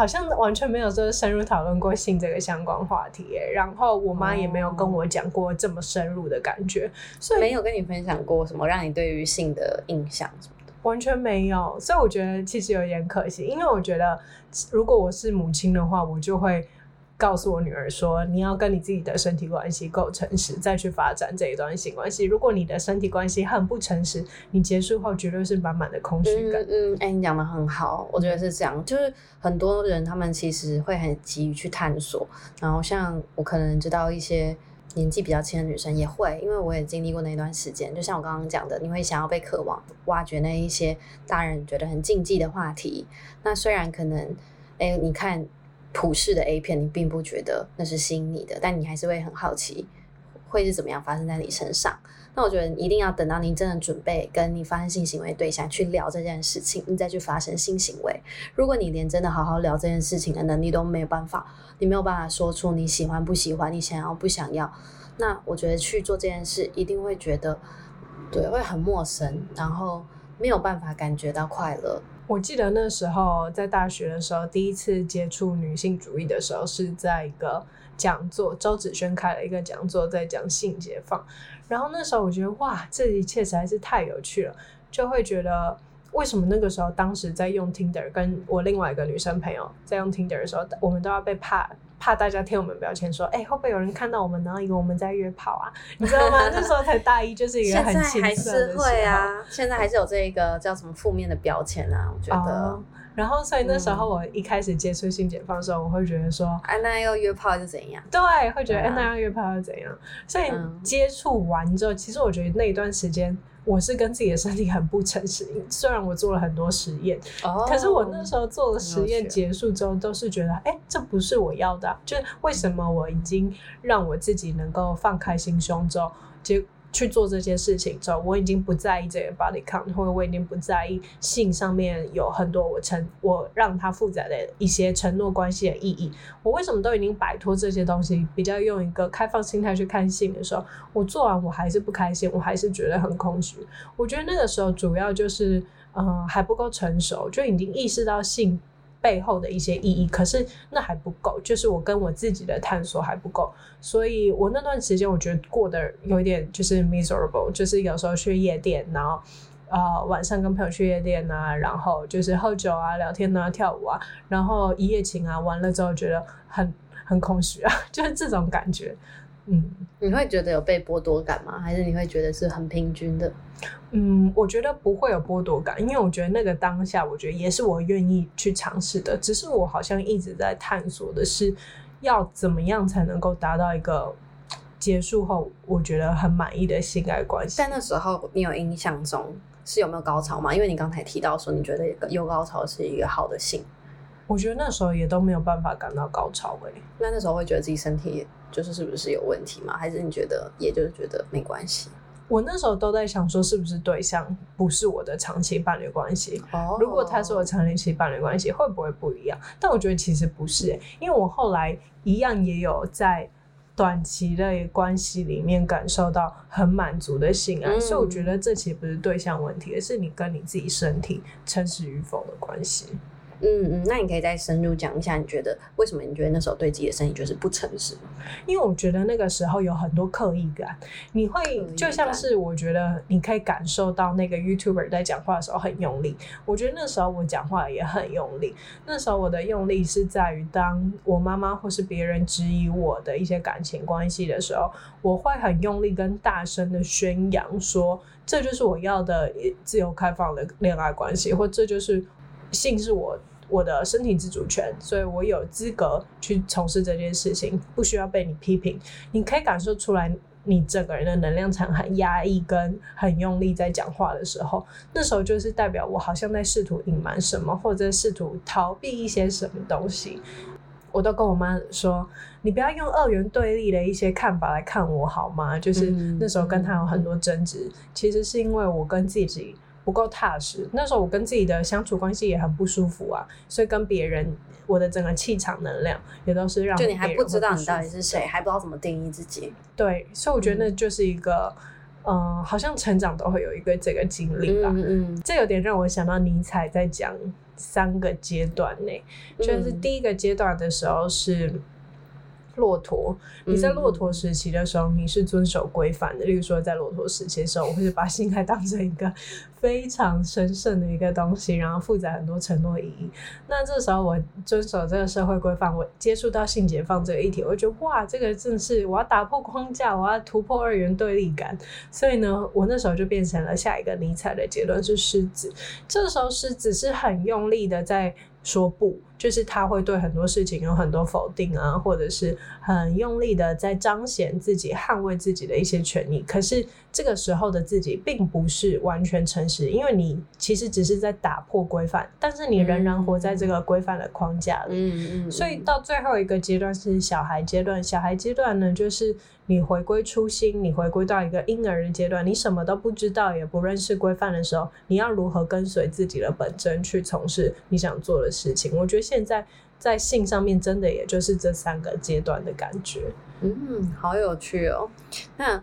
好像完全没有就是深入讨论过性这个相关话题。然后我妈也没有跟我讲过这么深入的感觉，所以没有跟你分享过什么让你对于性的印象什么的，完全没有。所以我觉得其实有点可惜，因为我觉得如果我是母亲的话，我就会。告诉我女儿说，你要跟你自己的身体关系够诚实，再去发展这一段性关系。如果你的身体关系很不诚实，你结束后绝对是满满的空虚感。嗯，哎、嗯欸，你讲的很好，我觉得是这样。就是很多人他们其实会很急于去探索，然后像我可能知道一些年纪比较轻的女生也会，因为我也经历过那段时间。就像我刚刚讲的，你会想要被渴望挖掘那一些大人觉得很禁忌的话题。那虽然可能，哎、你看。普世的 A 片，你并不觉得那是吸引你的，但你还是会很好奇，会是怎么样发生在你身上。那我觉得一定要等到你真的准备跟你发生性行为对象去聊这件事情，你再去发生性行为。如果你连真的好好聊这件事情的能力都没有办法，你没有办法说出你喜欢不喜欢，你想要不想要，那我觉得去做这件事一定会觉得，对，会很陌生，然后没有办法感觉到快乐。我记得那时候在大学的时候，第一次接触女性主义的时候，是在一个讲座，周子轩开了一个讲座，在讲性解放。然后那时候我觉得，哇，这一切实在是太有趣了，就会觉得为什么那个时候，当时在用 Tinder，跟我另外一个女生朋友在用 Tinder 的时候，我们都要被怕。怕大家贴我们标签说，哎、欸，会不会有人看到我们，然后以为我们在约炮啊？你知道吗？那时候才大一，就是一个很青涩的时候。现在还是会啊，现在还是有这一个叫什么负面的标签啊？我觉得。Oh, 然后，所以那时候我一开始接触性解放的时候，我会觉得说，哎、嗯，那要约炮是怎样？对，会觉得哎，那要约炮是怎样？所以接触完之后，其实我觉得那一段时间。我是跟自己的身体很不诚实，虽然我做了很多实验，哦、可是我那时候做了实验结束之后，都是觉得，哎、欸，这不是我要的、啊。就是为什么我已经让我自己能够放开心胸之后，结。去做这些事情之后，我已经不在意这个 body count，或者我已经不在意性上面有很多我承我让它负载的一些承诺关系的意义。我为什么都已经摆脱这些东西，比较用一个开放心态去看性的时候，我做完我还是不开心，我还是觉得很空虚。我觉得那个时候主要就是，嗯、还不够成熟，就已经意识到性。背后的一些意义，可是那还不够，就是我跟我自己的探索还不够，所以我那段时间我觉得过得有一点就是 miserable，就是有时候去夜店，然后呃晚上跟朋友去夜店啊，然后就是喝酒啊、聊天啊、跳舞啊，然后一夜情啊，完了之后觉得很很空虚啊，就是这种感觉。嗯，你会觉得有被剥夺感吗？还是你会觉得是很平均的？嗯，我觉得不会有剥夺感，因为我觉得那个当下，我觉得也是我愿意去尝试的。只是我好像一直在探索的是，要怎么样才能够达到一个结束后我觉得很满意的性爱关系。在那时候，你有印象中是有没有高潮吗？因为你刚才提到说，你觉得有高潮是一个好的性。我觉得那时候也都没有办法感到高潮诶、欸。那那时候会觉得自己身体就是是不是有问题吗？还是你觉得也就是觉得没关系？我那时候都在想说，是不是对象不是我的长期伴侣关系？哦，如果他是我长期伴侣关系，会不会不一样？但我觉得其实不是、欸，因为我后来一样也有在短期的关系里面感受到很满足的性爱，嗯、所以我觉得这其实不是对象问题，而是你跟你自己身体诚实与否的关系。嗯嗯，那你可以再深入讲一下，你觉得为什么你觉得那时候对自己的身体就是不诚实？因为我觉得那个时候有很多刻意感，你会就像是我觉得你可以感受到那个 YouTuber 在讲话的时候很用力，我觉得那时候我讲话也很用力。那时候我的用力是在于，当我妈妈或是别人质疑我的一些感情关系的时候，我会很用力跟大声的宣扬说，这就是我要的自由开放的恋爱关系，或这就是性是我我的身体自主权，所以我有资格去从事这件事情，不需要被你批评。你可以感受出来，你整个人的能量场很压抑，跟很用力在讲话的时候，那时候就是代表我好像在试图隐瞒什么，或者试图逃避一些什么东西。我都跟我妈说，你不要用二元对立的一些看法来看我好吗？就是那时候跟她有很多争执，嗯、其实是因为我跟自己不够踏实。那时候我跟自己的相处关系也很不舒服啊，所以跟别人，我的整个气场能量也都是让就你还不知道你到底是谁，还不知道怎么定义自己。对，所以我觉得那就是一个，嗯、呃，好像成长都会有一个这个经历吧。嗯嗯，这有点让我想到尼采在讲。三个阶段内，就是第一个阶段的时候是骆驼。你在骆驼时期的时候，你是遵守规范的。例如说，在骆驼时期的时候，我会把性爱当成一个非常神圣的一个东西，然后负载很多承诺意义。那这时候我遵守这个社会规范，我接触到性解放这个议题，我觉得哇，这个正是我要打破框架，我要突破二元对立感。所以呢，我那时候就变成了下一个尼采的结论是狮子。这时候狮子是很用力的在。说不，就是他会对很多事情有很多否定啊，或者是很用力的在彰显自己、捍卫自己的一些权益。可是这个时候的自己并不是完全诚实，因为你其实只是在打破规范，但是你仍然活在这个规范的框架里。嗯嗯。所以到最后一个阶段是小孩阶段，小孩阶段呢，就是。你回归初心，你回归到一个婴儿的阶段，你什么都不知道，也不认识规范的时候，你要如何跟随自己的本真去从事你想做的事情？我觉得现在在性上面，真的也就是这三个阶段的感觉。嗯，好有趣哦。那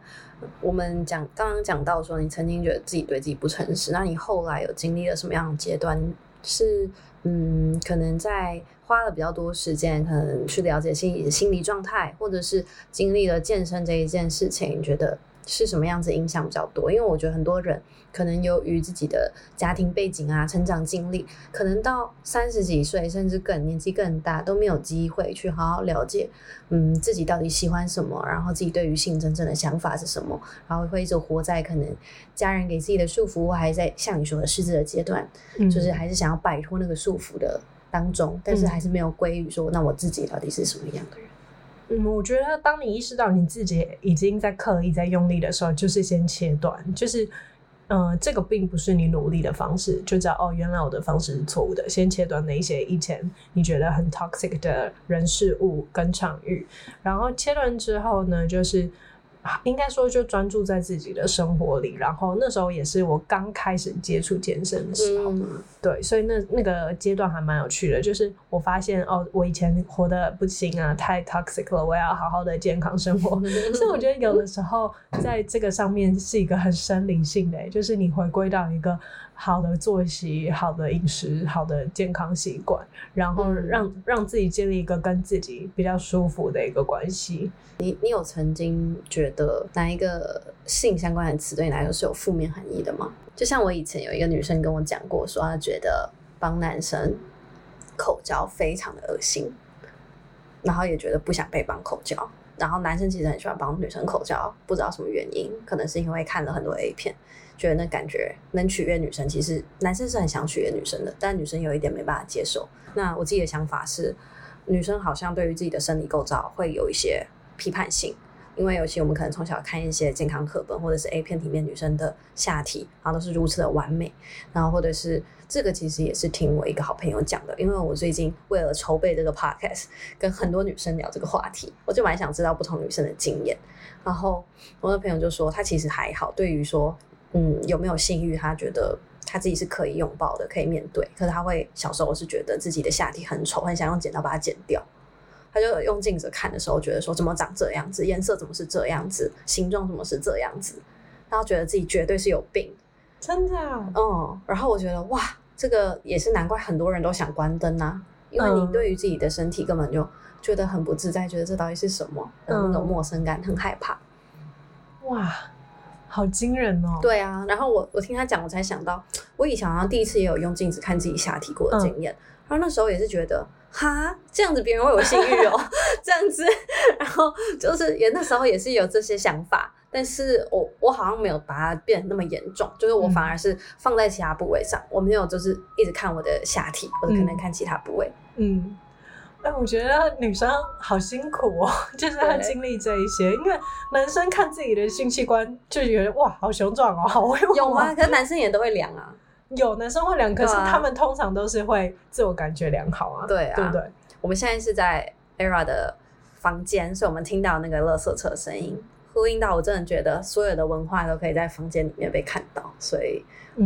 我们讲刚刚讲到说，你曾经觉得自己对自己不诚实，那你后来有经历了什么样的阶段？是嗯，可能在。花了比较多时间，可能去了解心理的心理状态，或者是经历了健身这一件事情，你觉得是什么样子影响比较多？因为我觉得很多人可能由于自己的家庭背景啊、成长经历，可能到三十几岁，甚至更年纪更大，都没有机会去好好了解，嗯，自己到底喜欢什么，然后自己对于性真正的想法是什么，然后会一直活在可能家人给自己的束缚，还在像你说的狮子的阶段，嗯，就是还是想要摆脱那个束缚的。当中，但是还是没有归于说，那我自己到底是什么样的人？嗯，我觉得当你意识到你自己已经在刻意在用力的时候，就是先切断，就是，嗯、呃，这个并不是你努力的方式，就知道哦，原来我的方式是错误的，先切断那些以前你觉得很 toxic 的人事物跟场域，然后切断之后呢，就是。应该说，就专注在自己的生活里。然后那时候也是我刚开始接触健身的时候，嗯、对，所以那那个阶段还蛮有趣的。就是我发现哦，我以前活得不行啊，太 toxic 了，我要好好的健康生活。所以我觉得有的时候在这个上面是一个很生理性的，就是你回归到一个。好的作息、好的饮食、好的健康习惯，然后让、嗯、让自己建立一个跟自己比较舒服的一个关系。你你有曾经觉得哪一个性相关的词对你来说是有负面含义的吗？就像我以前有一个女生跟我讲过，说她觉得帮男生口交非常的恶心，然后也觉得不想被帮口交。然后男生其实很喜欢帮女生口交，不知道什么原因，可能是因为看了很多 A 片。觉得那感觉能取悦女生，其实男生是很想取悦女生的，但女生有一点没办法接受。那我自己的想法是，女生好像对于自己的生理构造会有一些批判性，因为尤其我们可能从小看一些健康课本或者是 A 片里面女生的下体，然后都是如此的完美，然后或者是这个其实也是听我一个好朋友讲的，因为我最近为了筹备这个 podcast，跟很多女生聊这个话题，我就蛮想知道不同女生的经验。然后我的朋友就说，他其实还好，对于说。嗯，有没有性欲？他觉得他自己是可以拥抱的，可以面对。可是他会小时候是觉得自己的下体很丑，很想用剪刀把它剪掉。他就用镜子看的时候，觉得说怎么长这样子，颜色怎么是这样子，形状怎么是这样子，然后觉得自己绝对是有病，真的啊。嗯，然后我觉得哇，这个也是难怪很多人都想关灯啊，因为你对于自己的身体根本就觉得很不自在，觉得这到底是什么的那种陌生感，很害怕。哇，好惊人哦！对啊，然后我我听他讲，我才想到，我以前好像第一次也有用镜子看自己下体过的经验，嗯、然后那时候也是觉得，哈，这样子别人会有性欲哦，这样子，然后就是也那时候也是有这些想法。但是我我好像没有把它变得那么严重，就是我反而是放在其他部位上，嗯、我没有就是一直看我的下体，或者可能看其他部位。嗯，哎、嗯，我觉得女生好辛苦哦，就是要经历这一些，因为男生看自己的性器官就觉得哇，好雄壮哦，好威武。有吗？可是男生也都会量啊，有男生会量，可是他们通常都是会自我感觉良好啊，对啊，对不对？我们现在是在 ERA 的房间，所以我们听到那个垃圾车声音。呼应到，我真的觉得所有的文化都可以在房间里面被看到，所以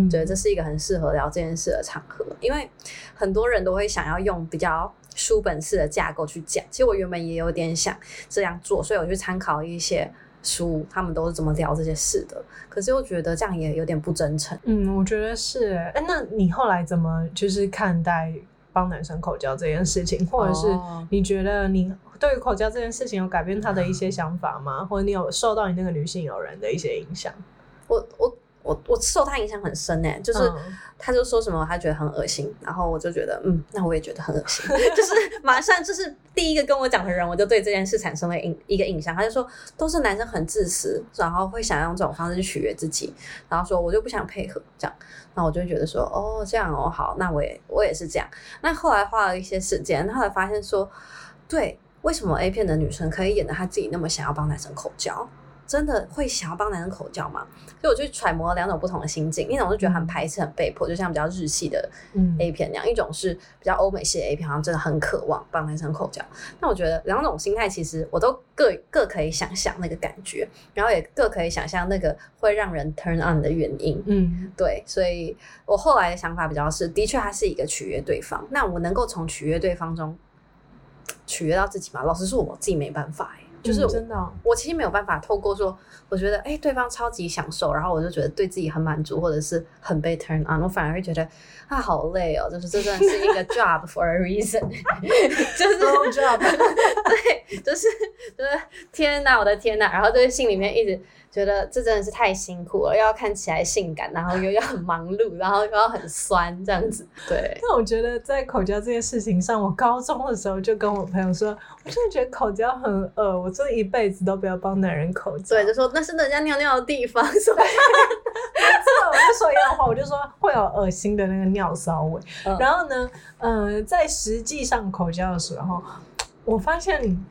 觉得这是一个很适合聊这件事的场合。因为很多人都会想要用比较书本式的架构去讲，其实我原本也有点想这样做，所以我去参考一些书，他们都是怎么聊这些事的。可是又觉得这样也有点不真诚。嗯，我觉得是。哎，那你后来怎么就是看待帮男生口交这件事情，或者是你觉得你？对于口交这件事情有改变他的一些想法吗？或者你有受到你那个女性友人的一些影响？我我我我受他影响很深诶，就是他就说什么他觉得很恶心，然后我就觉得嗯，那我也觉得很恶心，就是马上就是第一个跟我讲的人，我就对这件事产生了印一个印象。他就说都是男生很自私，然后会想用这种方式去取悦自己，然后说我就不想配合这样，那我就觉得说哦这样哦好，那我也我也是这样。那后来花了一些时间，后来发现说对。为什么 A 片的女生可以演的她自己那么想要帮男生口交？真的会想要帮男生口交吗？所以我就揣摩了两种不同的心境，一种是觉得很排斥、很被迫，就像比较日系的 A 片那样；嗯、一种是比较欧美系的 A 片，好像真的很渴望帮男生口交。那我觉得两种心态其实我都各各可以想象那个感觉，然后也各可以想象那个会让人 turn on 的原因。嗯，对，所以我后来的想法比较是，的确它是一个取悦对方。那我能够从取悦对方中。取悦到自己吗？老实说，我自己没办法就是我、嗯、真的、哦，我其实没有办法透过说，我觉得哎、欸，对方超级享受，然后我就觉得对自己很满足，或者是很被 turn on，我反而会觉得啊，好累哦，就是这真的是一个 job for a reason，就是 no job，对，就是就是天哪，我的天哪，然后就是心里面一直。觉得这真的是太辛苦了，又要看起来性感，然后又要很忙碌，然后又要很酸这样子。对。但我觉得在口交这件事情上，我高中的时候就跟我朋友说，我真的觉得口交很恶，我这一辈子都不要帮男人口交。对，就说那是人家尿尿的地方，所以我就说一样的话，我就说会有恶心的那个尿骚味。嗯、然后呢，嗯、呃，在实际上口交的时候，我发现。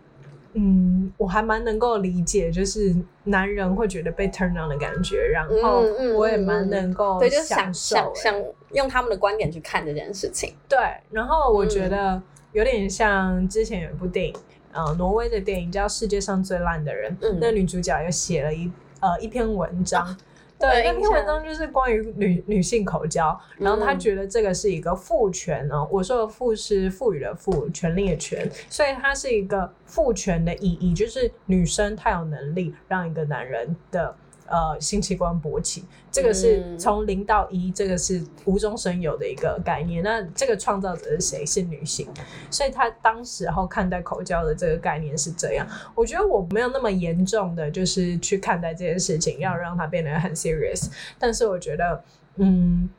嗯，我还蛮能够理解，就是男人会觉得被 turn on 的感觉，然后我也蛮能够享受、欸嗯嗯嗯，对，就想想用他们的观点去看这件事情。对，然后我觉得有点像之前有一部电影，呃，挪威的电影叫《世界上最烂的人》，嗯、那女主角又写了一呃一篇文章。啊对，那篇文章就是关于女女性口交，然后他觉得这个是一个父权哦，我说的父是赋予的赋，权利的权，所以它是一个父权的意义，就是女生她有能力让一个男人的。呃，性器官勃起，这个是从零到一，这个是无中生有的一个概念。那这个创造者是谁？是女性，所以她当时候看待口交的这个概念是这样。我觉得我没有那么严重的，就是去看待这件事情，要让它变得很 serious。但是我觉得，嗯，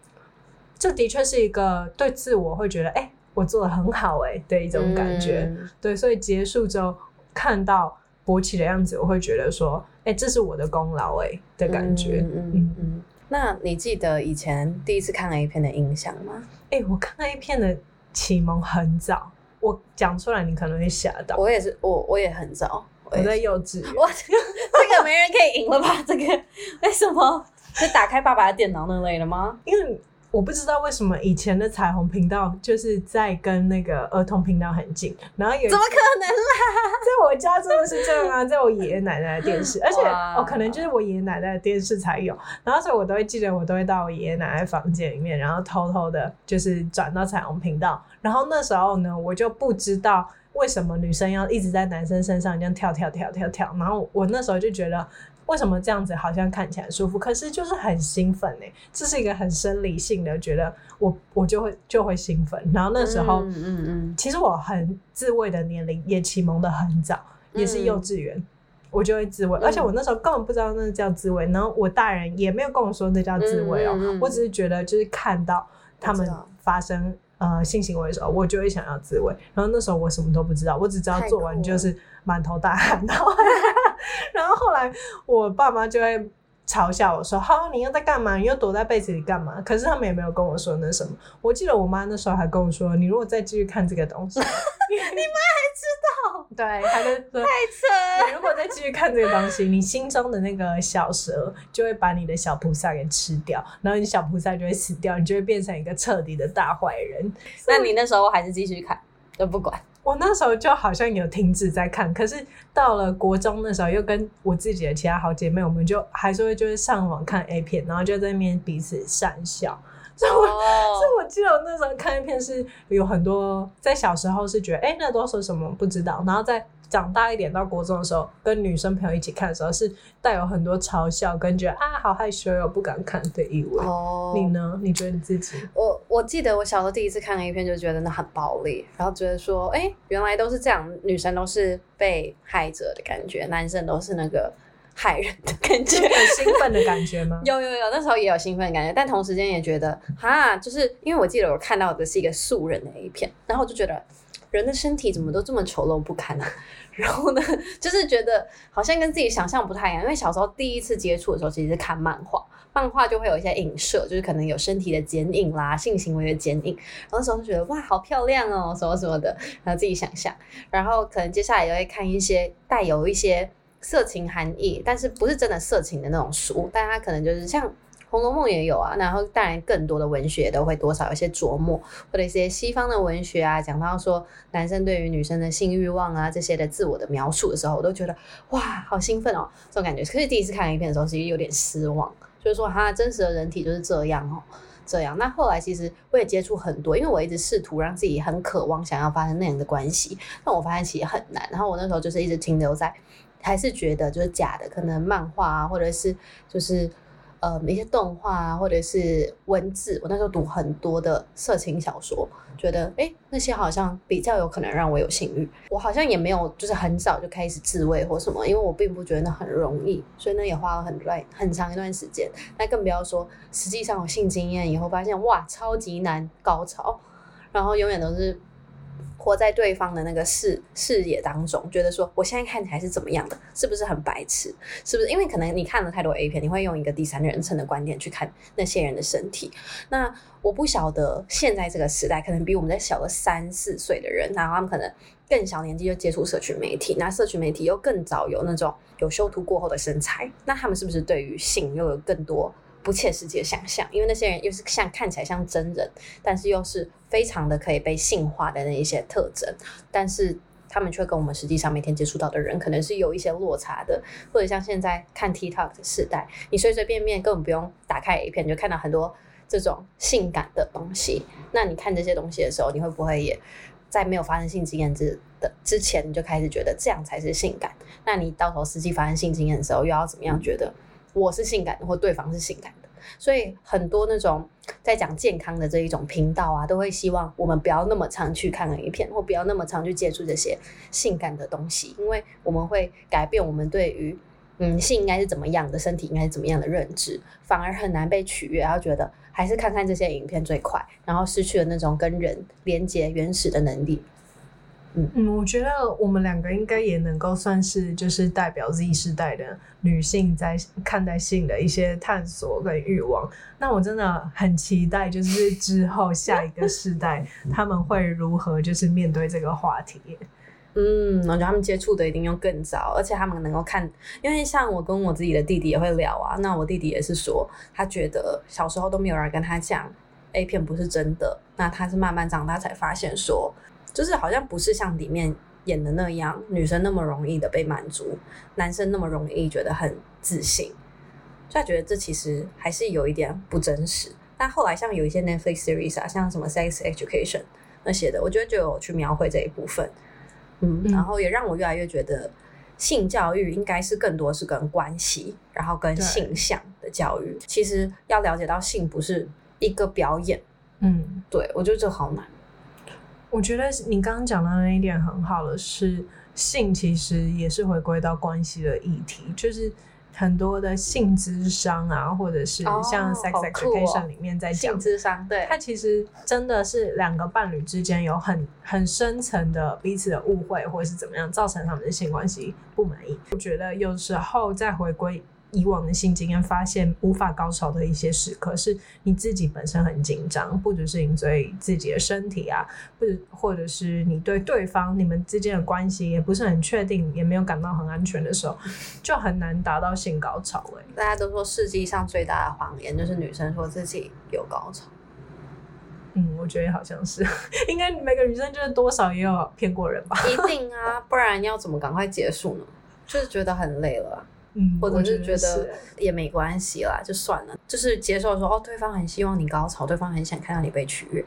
这的确是一个对自我会觉得，哎、欸，我做的很好、欸，哎的一种感觉。嗯、对，所以结束之后看到勃起的样子，我会觉得说。哎、欸，这是我的功劳哎的感觉。嗯嗯嗯，嗯。那你记得以前第一次看 A 片的印象吗？哎、欸，我看 A 片的启蒙很早，我讲出来你可能会吓到。我也是，我我也很早，我在幼稚园。哇，这个没人可以赢了吧？这个为什么？是打开爸爸的电脑那类的吗？因为。我不知道为什么以前的彩虹频道就是在跟那个儿童频道很近，然后有怎么可能啦？在我家真的是这样啊，在我爷爷奶奶的电视，而且哦，可能就是我爷爷奶奶的电视才有，然后所以我都会记得，我都会到我爷爷奶奶房间里面，然后偷偷的，就是转到彩虹频道，然后那时候呢，我就不知道为什么女生要一直在男生身上这样跳跳跳跳跳，然后我那时候就觉得。为什么这样子好像看起来舒服，可是就是很兴奋呢、欸，这是一个很生理性的，觉得我我就会就会兴奋。然后那时候，嗯嗯嗯，其实我很自慰的年龄也启蒙的很早，也是幼稚园。嗯我就会自慰，而且我那时候根本不知道那叫自慰，然后我大人也没有跟我说那叫自慰哦、我只是觉得就是看到他们发生呃性行为的时候，我就会想要自慰。然后那时候我什么都不知道，我只知道做完就是满头大汗，然后 然后后来我爸妈就会嘲笑我说：“哈，你又在干嘛？你又躲在被子里干嘛？”可是他们也没有跟我说那什么。我记得我妈那时候还跟我说：“你如果再继续看这个东西，你妈还知道？对，还在说太扯。你如果再继续看这个东西，你心中的那个小蛇就会把你的小菩萨给吃掉，然后你小菩萨就会死掉，你就会变成一个彻底的大坏人。那你那时候还是继续看，都不管。”我那时候就好像有停止在看，可是到了国中的时候，又跟我自己的其他好姐妹，我们就还是会就是上网看 A 片，然后就在那边彼此讪笑。所以我，所以我记得我那时候看 A 片是有很多，在小时候是觉得，哎、欸，那都是什么不知道，然后在。长大一点到国中的时候，跟女生朋友一起看的时候，是带有很多嘲笑，跟觉得啊好害羞又不敢看的意味。哦，你呢？你觉得你自己？我我记得我小时候第一次看 A 片，就觉得那很暴力，然后觉得说，哎、欸，原来都是这样，女生都是被害者的感觉，男生都是那个害人的感觉，很兴奋的感觉吗？有有有，那时候也有兴奋的感觉，但同时间也觉得，哈，就是因为我记得我看到的是一个素人的 A 片，然后我就觉得人的身体怎么都这么丑陋不堪啊。然后呢，就是觉得好像跟自己想象不太一样，因为小时候第一次接触的时候，其实是看漫画，漫画就会有一些影射，就是可能有身体的剪影啦、性行为的剪影，然后那时候就觉得哇，好漂亮哦，什么什么的，然后自己想象，然后可能接下来也会看一些带有一些色情含义，但是不是真的色情的那种书，但它可能就是像。《红楼梦》也有啊，然后当然更多的文学都会多少有些琢磨，或者一些西方的文学啊，讲到说男生对于女生的性欲望啊这些的自我的描述的时候，我都觉得哇，好兴奋哦，这种感觉。可是第一次看 A 片的时候，其实有点失望，就是说哈，真实的人体就是这样哦，这样。那后来其实我也接触很多，因为我一直试图让自己很渴望想要发生那样的关系，但我发现其实很难。然后我那时候就是一直停留在，还是觉得就是假的，可能漫画啊，或者是就是。呃，一些动画啊，或者是文字，我那时候读很多的色情小说，觉得哎，那些好像比较有可能让我有性欲。我好像也没有，就是很早就开始自慰或什么，因为我并不觉得那很容易，所以呢也花了很段很长一段时间。那更不要说，实际上有性经验以后，发现哇，超级难高潮，然后永远都是。活在对方的那个视视野当中，觉得说我现在看起来是怎么样的，是不是很白痴？是不是因为可能你看了太多 A 片，你会用一个第三人称的观点去看那些人的身体？那我不晓得现在这个时代，可能比我们在小个三四岁的人，然后他们可能更小年纪就接触社群媒体，那社群媒体又更早有那种有修图过后的身材，那他们是不是对于性又有更多？不切实际的想象，因为那些人又是像看起来像真人，但是又是非常的可以被性化的那一些特征，但是他们却跟我们实际上每天接触到的人可能是有一些落差的，或者像现在看 TikTok 的时代，你随随便便根本不用打开 A 片，就看到很多这种性感的东西。那你看这些东西的时候，你会不会也在没有发生性经验之的之前，你就开始觉得这样才是性感？那你到头实际发生性经验的时候，又要怎么样觉得？我是性感的，或对方是性感的，所以很多那种在讲健康的这一种频道啊，都会希望我们不要那么常去看 A 片，或不要那么常去接触这些性感的东西，因为我们会改变我们对于嗯性应该是怎么样的，身体应该是怎么样的认知，反而很难被取悦，然后觉得还是看看这些影片最快，然后失去了那种跟人连接原始的能力。嗯嗯，我觉得我们两个应该也能够算是就是代表 Z 世代的女性在看待性的一些探索跟欲望。那我真的很期待，就是之后下一个世代 他们会如何就是面对这个话题。嗯，我觉得他们接触的一定要更早，而且他们能够看，因为像我跟我自己的弟弟也会聊啊。那我弟弟也是说，他觉得小时候都没有人跟他讲 A 片不是真的，那他是慢慢长大才发现说。就是好像不是像里面演的那样，女生那么容易的被满足，男生那么容易觉得很自信，所以他觉得这其实还是有一点不真实。但后来像有一些 Netflix series 啊，像什么 Sex Education 那些的，我觉得就有去描绘这一部分，嗯，然后也让我越来越觉得性教育应该是更多是跟关系，然后跟性向的教育。其实要了解到性不是一个表演，嗯，对，我觉得这好难。我觉得你刚刚讲的那一点很好的是，性其实也是回归到关系的议题，就是。很多的性智商啊，或者是像 sex education 里面在讲性智商，对，它其实真的是两个伴侣之间有很很深层的彼此的误会，或者是怎么样造成他们的性关系不满意。我觉得有时候再回归。以往的性经验发现无法高潮的一些时刻，是你自己本身很紧张，不只是你对自己的身体啊，或者或者是你对对方你们之间的关系也不是很确定，也没有感到很安全的时候，就很难达到性高潮。哎，大家都说世界上最大的谎言就是女生说自己有高潮。嗯，我觉得好像是，应该每个女生就是多少也有骗过人吧？一定啊，不然要怎么赶快结束呢？就是觉得很累了。嗯，或者是觉得也没关系啦，就算了，就是接受说哦，对方很希望你高潮，对方很想看到你被取悦。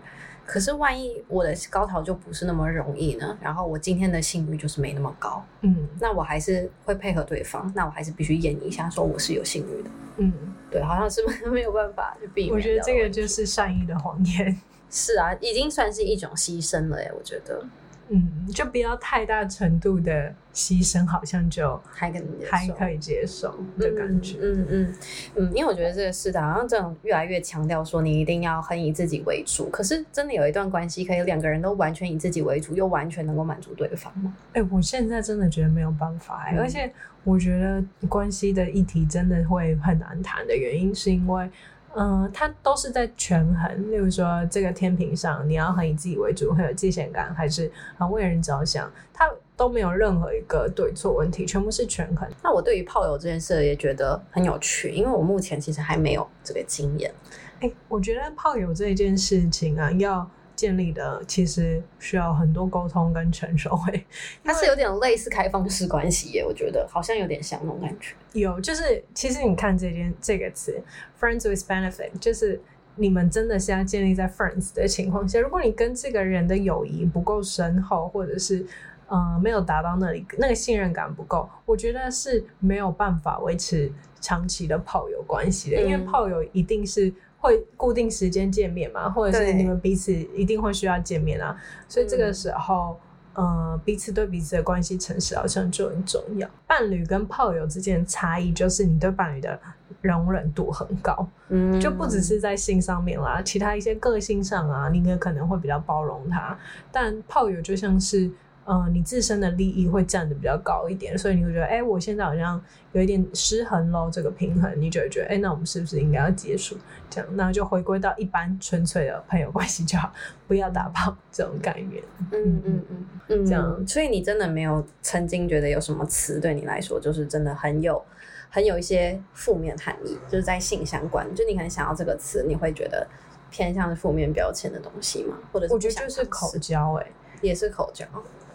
可是万一我的高潮就不是那么容易呢？然后我今天的性欲就是没那么高，嗯，那我还是会配合对方，那我还是必须演一下，说我是有性欲的，嗯，对，好像是 没有办法去避免。我觉得这个就是善意的谎言。是啊，已经算是一种牺牲了耶，我觉得。嗯，就不要太大程度的牺牲，好像就还可以还可以接受的感觉。嗯嗯嗯，嗯，因为我觉得这个世道好像这种越来越强调说你一定要很以自己为主，可是真的有一段关系可以两个人都完全以自己为主，又完全能够满足对方吗？哎、欸，我现在真的觉得没有办法、欸嗯、而且我觉得关系的议题真的会很难谈的原因是因为。嗯，它都是在权衡，例如说这个天平上，你要很以自己为主，很有界限感，还是很为人着想，它都没有任何一个对错问题，全部是权衡。那我对于炮友这件事也觉得很有趣，因为我目前其实还没有这个经验。哎、欸，我觉得炮友这一件事情啊，要。建立的其实需要很多沟通跟成熟，哎，它是有点类似开放式关系耶，我觉得好像有点像那种感觉。有，就是其实你看这件这个词，friends with benefit，就是你们真的是要建立在 friends 的情况下，如果你跟这个人的友谊不够深厚，或者是呃没有达到那里，那个信任感不够，我觉得是没有办法维持长期的炮友关系的，嗯，因为炮友一定是。会固定时间见面嘛，或者是你们彼此一定会需要见面啊，所以这个时候，嗯、呃，彼此对彼此的关系诚实好像就很重要。伴侣跟炮友之间的差异就是你对伴侣的容忍度很高，嗯，就不只是在性上面啦，其他一些个性上啊，你也可能会比较包容他，但炮友就像是。嗯，你自身的利益会占得比较高一点，所以你会觉得，哎、欸，我现在好像有一点失衡喽，这个平衡，你就会觉得，哎、欸，那我们是不是应该要结束？这样，那就回归到一般纯粹的朋友关系就好，不要打炮这种概念。嗯嗯嗯嗯，这样。所以你真的没有曾经觉得有什么词对你来说，就是真的很有很有一些负面含义，就是在性相关，就你可能想要这个词，你会觉得偏向是负面标签的东西吗？或者我觉得就是口交、欸，哎，也是口交。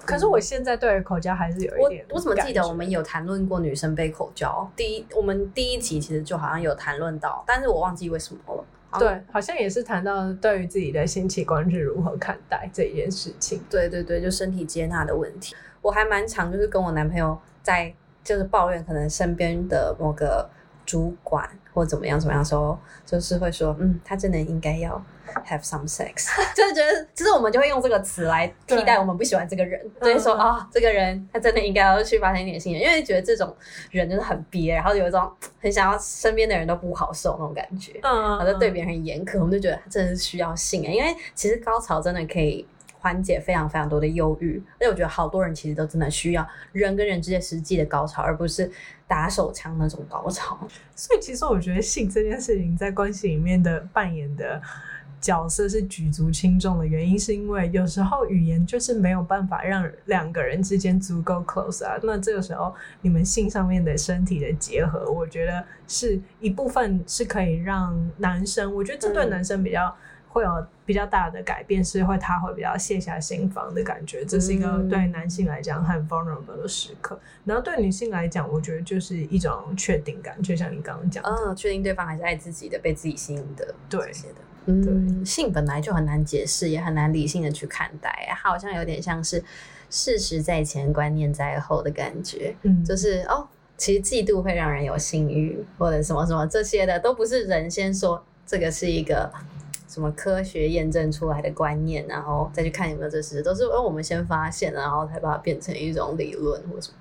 可是我现在对口交还是有一点。我我怎么记得我们有谈论过女生被口交？第一，我们第一集其实就好像有谈论到，但是我忘记为什么了。对，好像也是谈到对于自己的性器官是如何看待这一件事情。对对对，就身体接纳的问题。我还蛮常就是跟我男朋友在就是抱怨，可能身边的某个主管或怎么样怎么样时候，就是会说，嗯，他真的应该要。Have some sex，就是觉得，其实我们就会用这个词来替代我们不喜欢这个人，所以说啊、哦，这个人他真的应该要去发生一点性，因为觉得这种人就是很憋，然后有一种很想要身边的人都不好受那种感觉，嗯，然后就对别人很严苛，我们就觉得他真的是需要性，因为其实高潮真的可以缓解非常非常多的忧郁，而且我觉得好多人其实都真的需要人跟人之间实际的高潮，而不是打手枪那种高潮。所以其实我觉得性这件事情在关系里面的扮演的。角色是举足轻重的原因，是因为有时候语言就是没有办法让两个人之间足够 close 啊。那这个时候，你们性上面的身体的结合，我觉得是一部分是可以让男生，我觉得这对男生比较会有比较大的改变，是会他会比较卸下心防的感觉。这是一个对男性来讲很 vulnerable 的时刻。然后对女性来讲，我觉得就是一种确定感，就像你刚刚讲的，嗯，确定对方还是爱自己的，被自己吸引的，对。嗯，性本来就很难解释，也很难理性的去看待。它好像有点像是事实在前，观念在后的感觉。嗯，就是哦，其实嫉妒会让人有性欲，或者什么什么这些的，都不是人先说这个是一个什么科学验证出来的观念，然后再去看有没有这事，都是哦我们先发现，然后才把它变成一种理论或什么。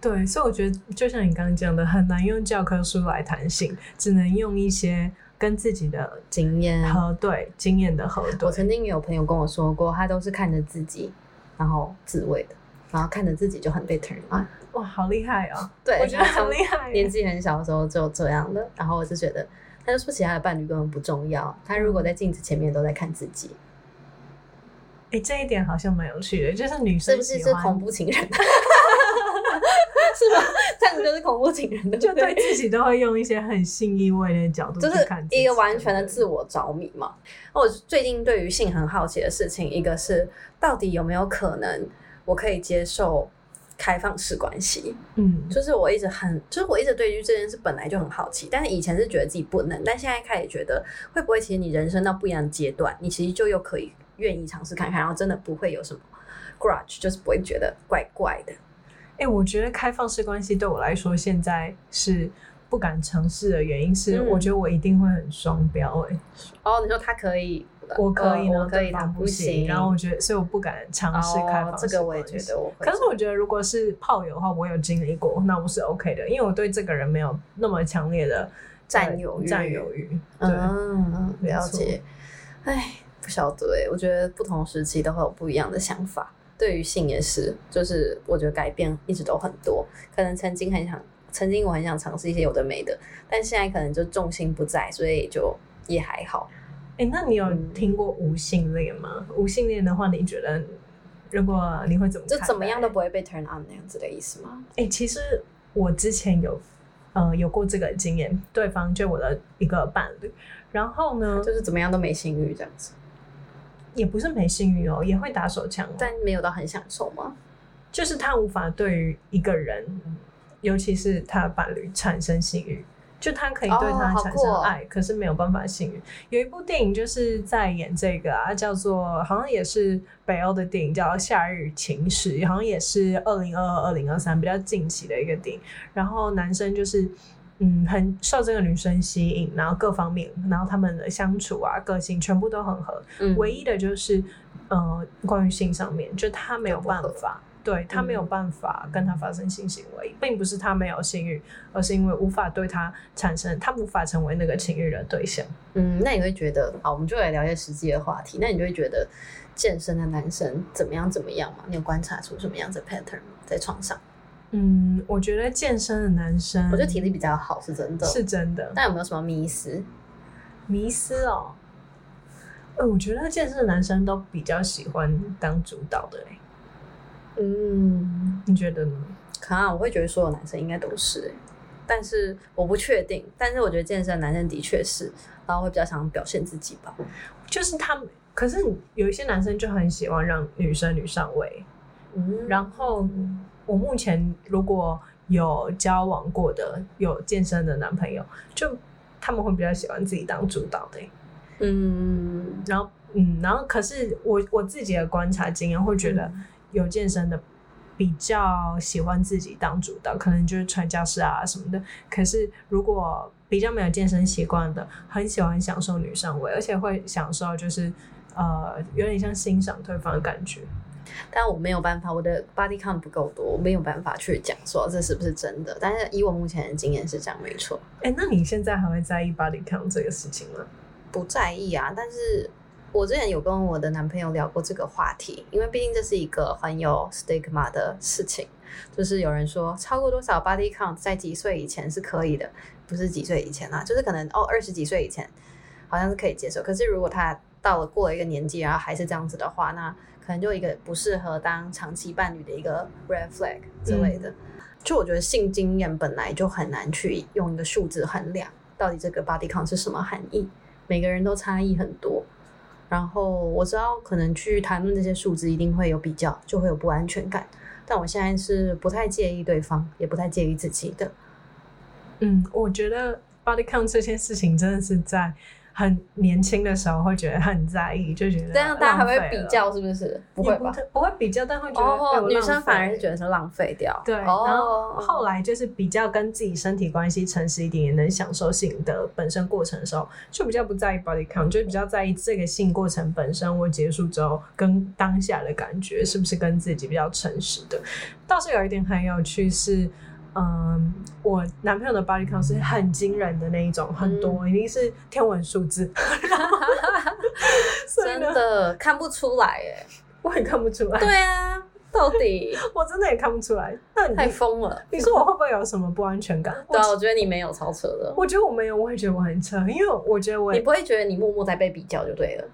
对，所以我觉得就像你刚刚讲的，很难用教科书来谈性，只能用一些跟自己的经验核对经验的核对。我曾经有朋友跟我说过，他都是看着自己，然后自慰的，然后看着自己就很被 turn on。哇，好厉害哦！对，我觉得很厉害。年纪很小的时候就这样的，然后我就觉得，他就说其他的伴侣根本不重要，他如果在镜子前面都在看自己。哎、欸，这一点好像蛮有趣的，就是女生是不是是恐怖情人？是吧？这样子就是恐怖情人的，就对自己都会用一些很性意味的角度去看，就是一个完全的自我着迷嘛。我最近对于性很好奇的事情，一个是到底有没有可能我可以接受开放式关系？嗯，就是我一直很，就是我一直对于这件事本来就很好奇，但是以前是觉得自己不能，但现在开始觉得会不会其实你人生到不一样的阶段，你其实就又可以愿意尝试看看，然后真的不会有什么 grudge，就是不会觉得怪怪的。哎、欸，我觉得开放式关系对我来说现在是不敢尝试的原因是，我觉得我一定会很双标。哎，哦，你说他可以，我可以，我可以，他不行。然后我觉得，所以我不敢尝试开放这个我也觉得我会。可是我觉得，如果是炮友的话，我有经历过，那我是 OK 的，因为我对这个人没有那么强烈的占有欲。占有欲，对，嗯，了解。哎，不晓得哎，我觉得不同时期都会有不一样的想法。对于性也是，就是我觉得改变一直都很多。可能曾经很想，曾经我很想尝试一些有的没的，但现在可能就重心不在，所以就也还好。哎，那你有听过无性恋吗？嗯、无性恋的话，你觉得如果你会怎么？就怎么样都不会被 turn on 那样子的意思吗？哎，其实我之前有，呃，有过这个经验，对方就我的一个伴侣，然后呢，就是怎么样都没性欲这样子。也不是没性欲哦，也会打手枪，但没有到很享受吗？就是他无法对于一个人，尤其是他的伴侣产生性欲，就他可以对他产生爱，哦哦、可是没有办法性欲。有一部电影就是在演这个啊，叫做好像也是北欧的电影，叫《夏日情史》，好像也是二零二二、二零二三比较近期的一个电影。然后男生就是。嗯，很受这个女生吸引，然后各方面，然后他们的相处啊，个性全部都很合。嗯，唯一的就是，呃，关于性上面，就他没有办法，对他没有办法跟他发生性行为，嗯，并不是他没有性欲，而是因为无法对他产生，他无法成为那个情欲的对象。嗯，那你会觉得，好，我们就来聊一些实际的话题。那你就会觉得，健身的男生怎么样怎么样嘛？你有观察出什么样子 pattern 吗？在床上？嗯，我觉得健身的男生，我觉得体力比较好，是真的，是真的。但有没有什么迷思？迷思哦，呃，我觉得健身的男生都比较喜欢当主导的嘞。嗯，你觉得呢？可能我会觉得所有男生应该都是哎，但是我不确定。但是我觉得健身的男生的确是，然后会比较想表现自己吧。就是他们，可是有一些男生就很喜欢让女生女上位，嗯，然后。我目前如果有交往过的有健身的男朋友，就他们会比较喜欢自己当主导的，嗯，然后嗯，然后可是我我自己的观察经验会觉得有健身的比较喜欢自己当主导，可能就是传教士啊什么的。可是如果比较没有健身习惯的，很喜欢享受女上位，而且会享受就是呃有点像欣赏对方的感觉。但我没有办法，我的 body count 不够多，我没有办法去讲说这是不是真的。但是以我目前的经验是这样，没错。哎、欸，那你现在还会在意 body count 这个事情吗？不在意啊，但是我之前有跟我的男朋友聊过这个话题，因为毕竟这是一个很有 stigma 的事情，就是有人说超过多少 body count 在几岁以前是可以的，不是几岁以前啊，就是可能哦二十几岁以前好像是可以接受，可是如果他到了过了一个年纪，然后还是这样子的话，那可能就一个不适合当长期伴侣的一个 red flag 之类的。嗯、就我觉得性经验本来就很难去用一个数字衡量，到底这个 body count 是什么含义，每个人都差异很多。然后我知道可能去谈论这些数字一定会有比较，就会有不安全感。但我现在是不太介意对方，也不太介意自己的。嗯，我觉得 body count 这件事情真的是在很年轻的时候会觉得很在意，就觉得这样大家还会比较是不是？不会吧？不会比较，但会觉得哦，女生反而是觉得是浪费掉。对，然后后来就是比较跟自己身体关系诚实一点，也能享受性的本身过程的时候，就比较不在意 body count，就比较在意这个性过程本身我结束之后跟当下的感觉是不是跟自己比较诚实的。倒是有一点很有趣是。嗯，我男朋友的 body count 是很惊人的那一种，很多，嗯、一定是天文数字。真的看不出来耶，我也看不出来。对啊，到底 我真的也看不出来。那你太疯了！你说我会不会有什么不安全感？对啊，我觉得你没有超扯的。我觉得我没有，我会觉得我很扯，因为我觉得我你不会觉得你默默在被比较就对了。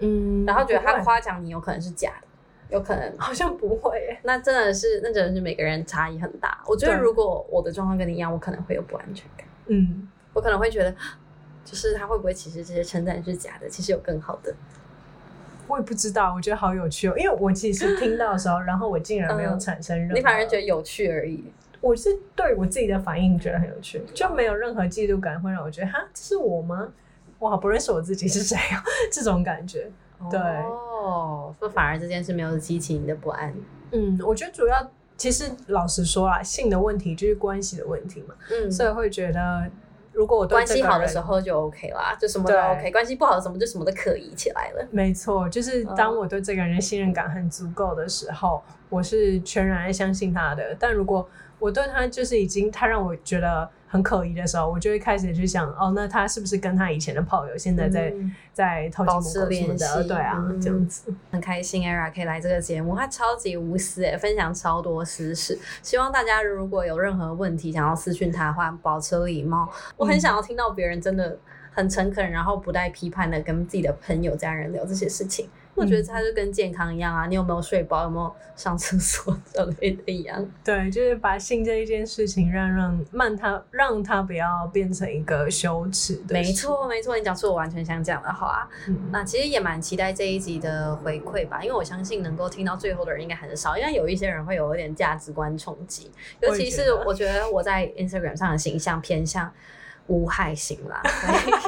嗯，然后觉得他夸奖你有可能是假的。有可能好像不会耶，那真的是，那真的是每个人差异很大。我觉得如果我的状况跟你一样，我可能会有不安全感。嗯，我可能会觉得，就是他会不会其实这些称赞是假的？其实有更好的。我也不知道，我觉得好有趣哦，因为我其实听到的时候，然后我竟然没有产生任何、嗯，你反而觉得有趣而已。我是对我自己的反应觉得很有趣，就没有任何嫉妒感，会让我觉得哈，这是我吗？我好不认识我自己是谁啊？这种感觉。对哦，说反而这件事没有激起你的不安。嗯，我觉得主要其实老实说啊，性的问题就是关系的问题嘛。嗯，所以会觉得如果我关系好的时候就 OK 啦，就什么都 OK；关系不好的时候就什么都可以起来了。没错，就是当我对这个人信任感很足够的时候，我是全然相信他的。但如果我对他就是已经他让我觉得。很可疑的时候，我就会开始去想，哦，那他是不是跟他以前的炮友现在在、嗯、在偷保持联系？对啊，嗯、这样子很开心，Era 可以来这个节目，他超级无私诶，分享超多私事。希望大家如果有任何问题想要私讯他的话，保持礼貌。我很想要听到别人真的很诚恳，然后不带批判的跟自己的朋友、家人聊这些事情。我觉得它就跟健康一样啊，你有没有睡饱，有没有上厕所之类的一样。对，就是把性这一件事情让让慢它，让它不要变成一个羞耻。没错，没错，你讲出我完全想讲的话那其实也蛮期待这一集的回馈吧，因为我相信能够听到最后的人应该很少，因为有一些人会有一点价值观冲击，尤其是我觉得我在 Instagram 上的形象偏向。无害型啦，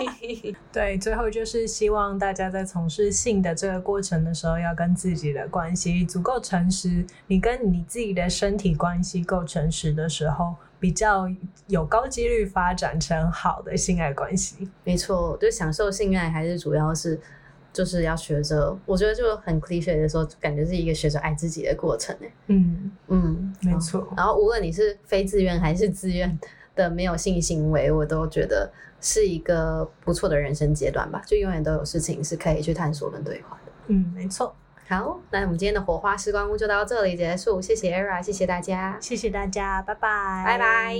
对，最后就是希望大家在从事性的这个过程的时候，要跟自己的关系足够诚实。你跟你自己的身体关系够诚实的时候，比较有高几率发展成好的性爱关系。没错，就享受性爱还是主要是就是要学着，我觉得就很 cliche 的时候，感觉是一个学着爱自己的过程。嗯嗯，没错。然后无论你是非自愿还是自愿。的没有性行为，我都觉得是一个不错的人生阶段吧。就永远都有事情是可以去探索跟对话的。嗯，没错。好，那我们今天的火花时光屋就到这里结束。谢谢 Era，谢谢大家，谢谢大家，拜拜，拜拜。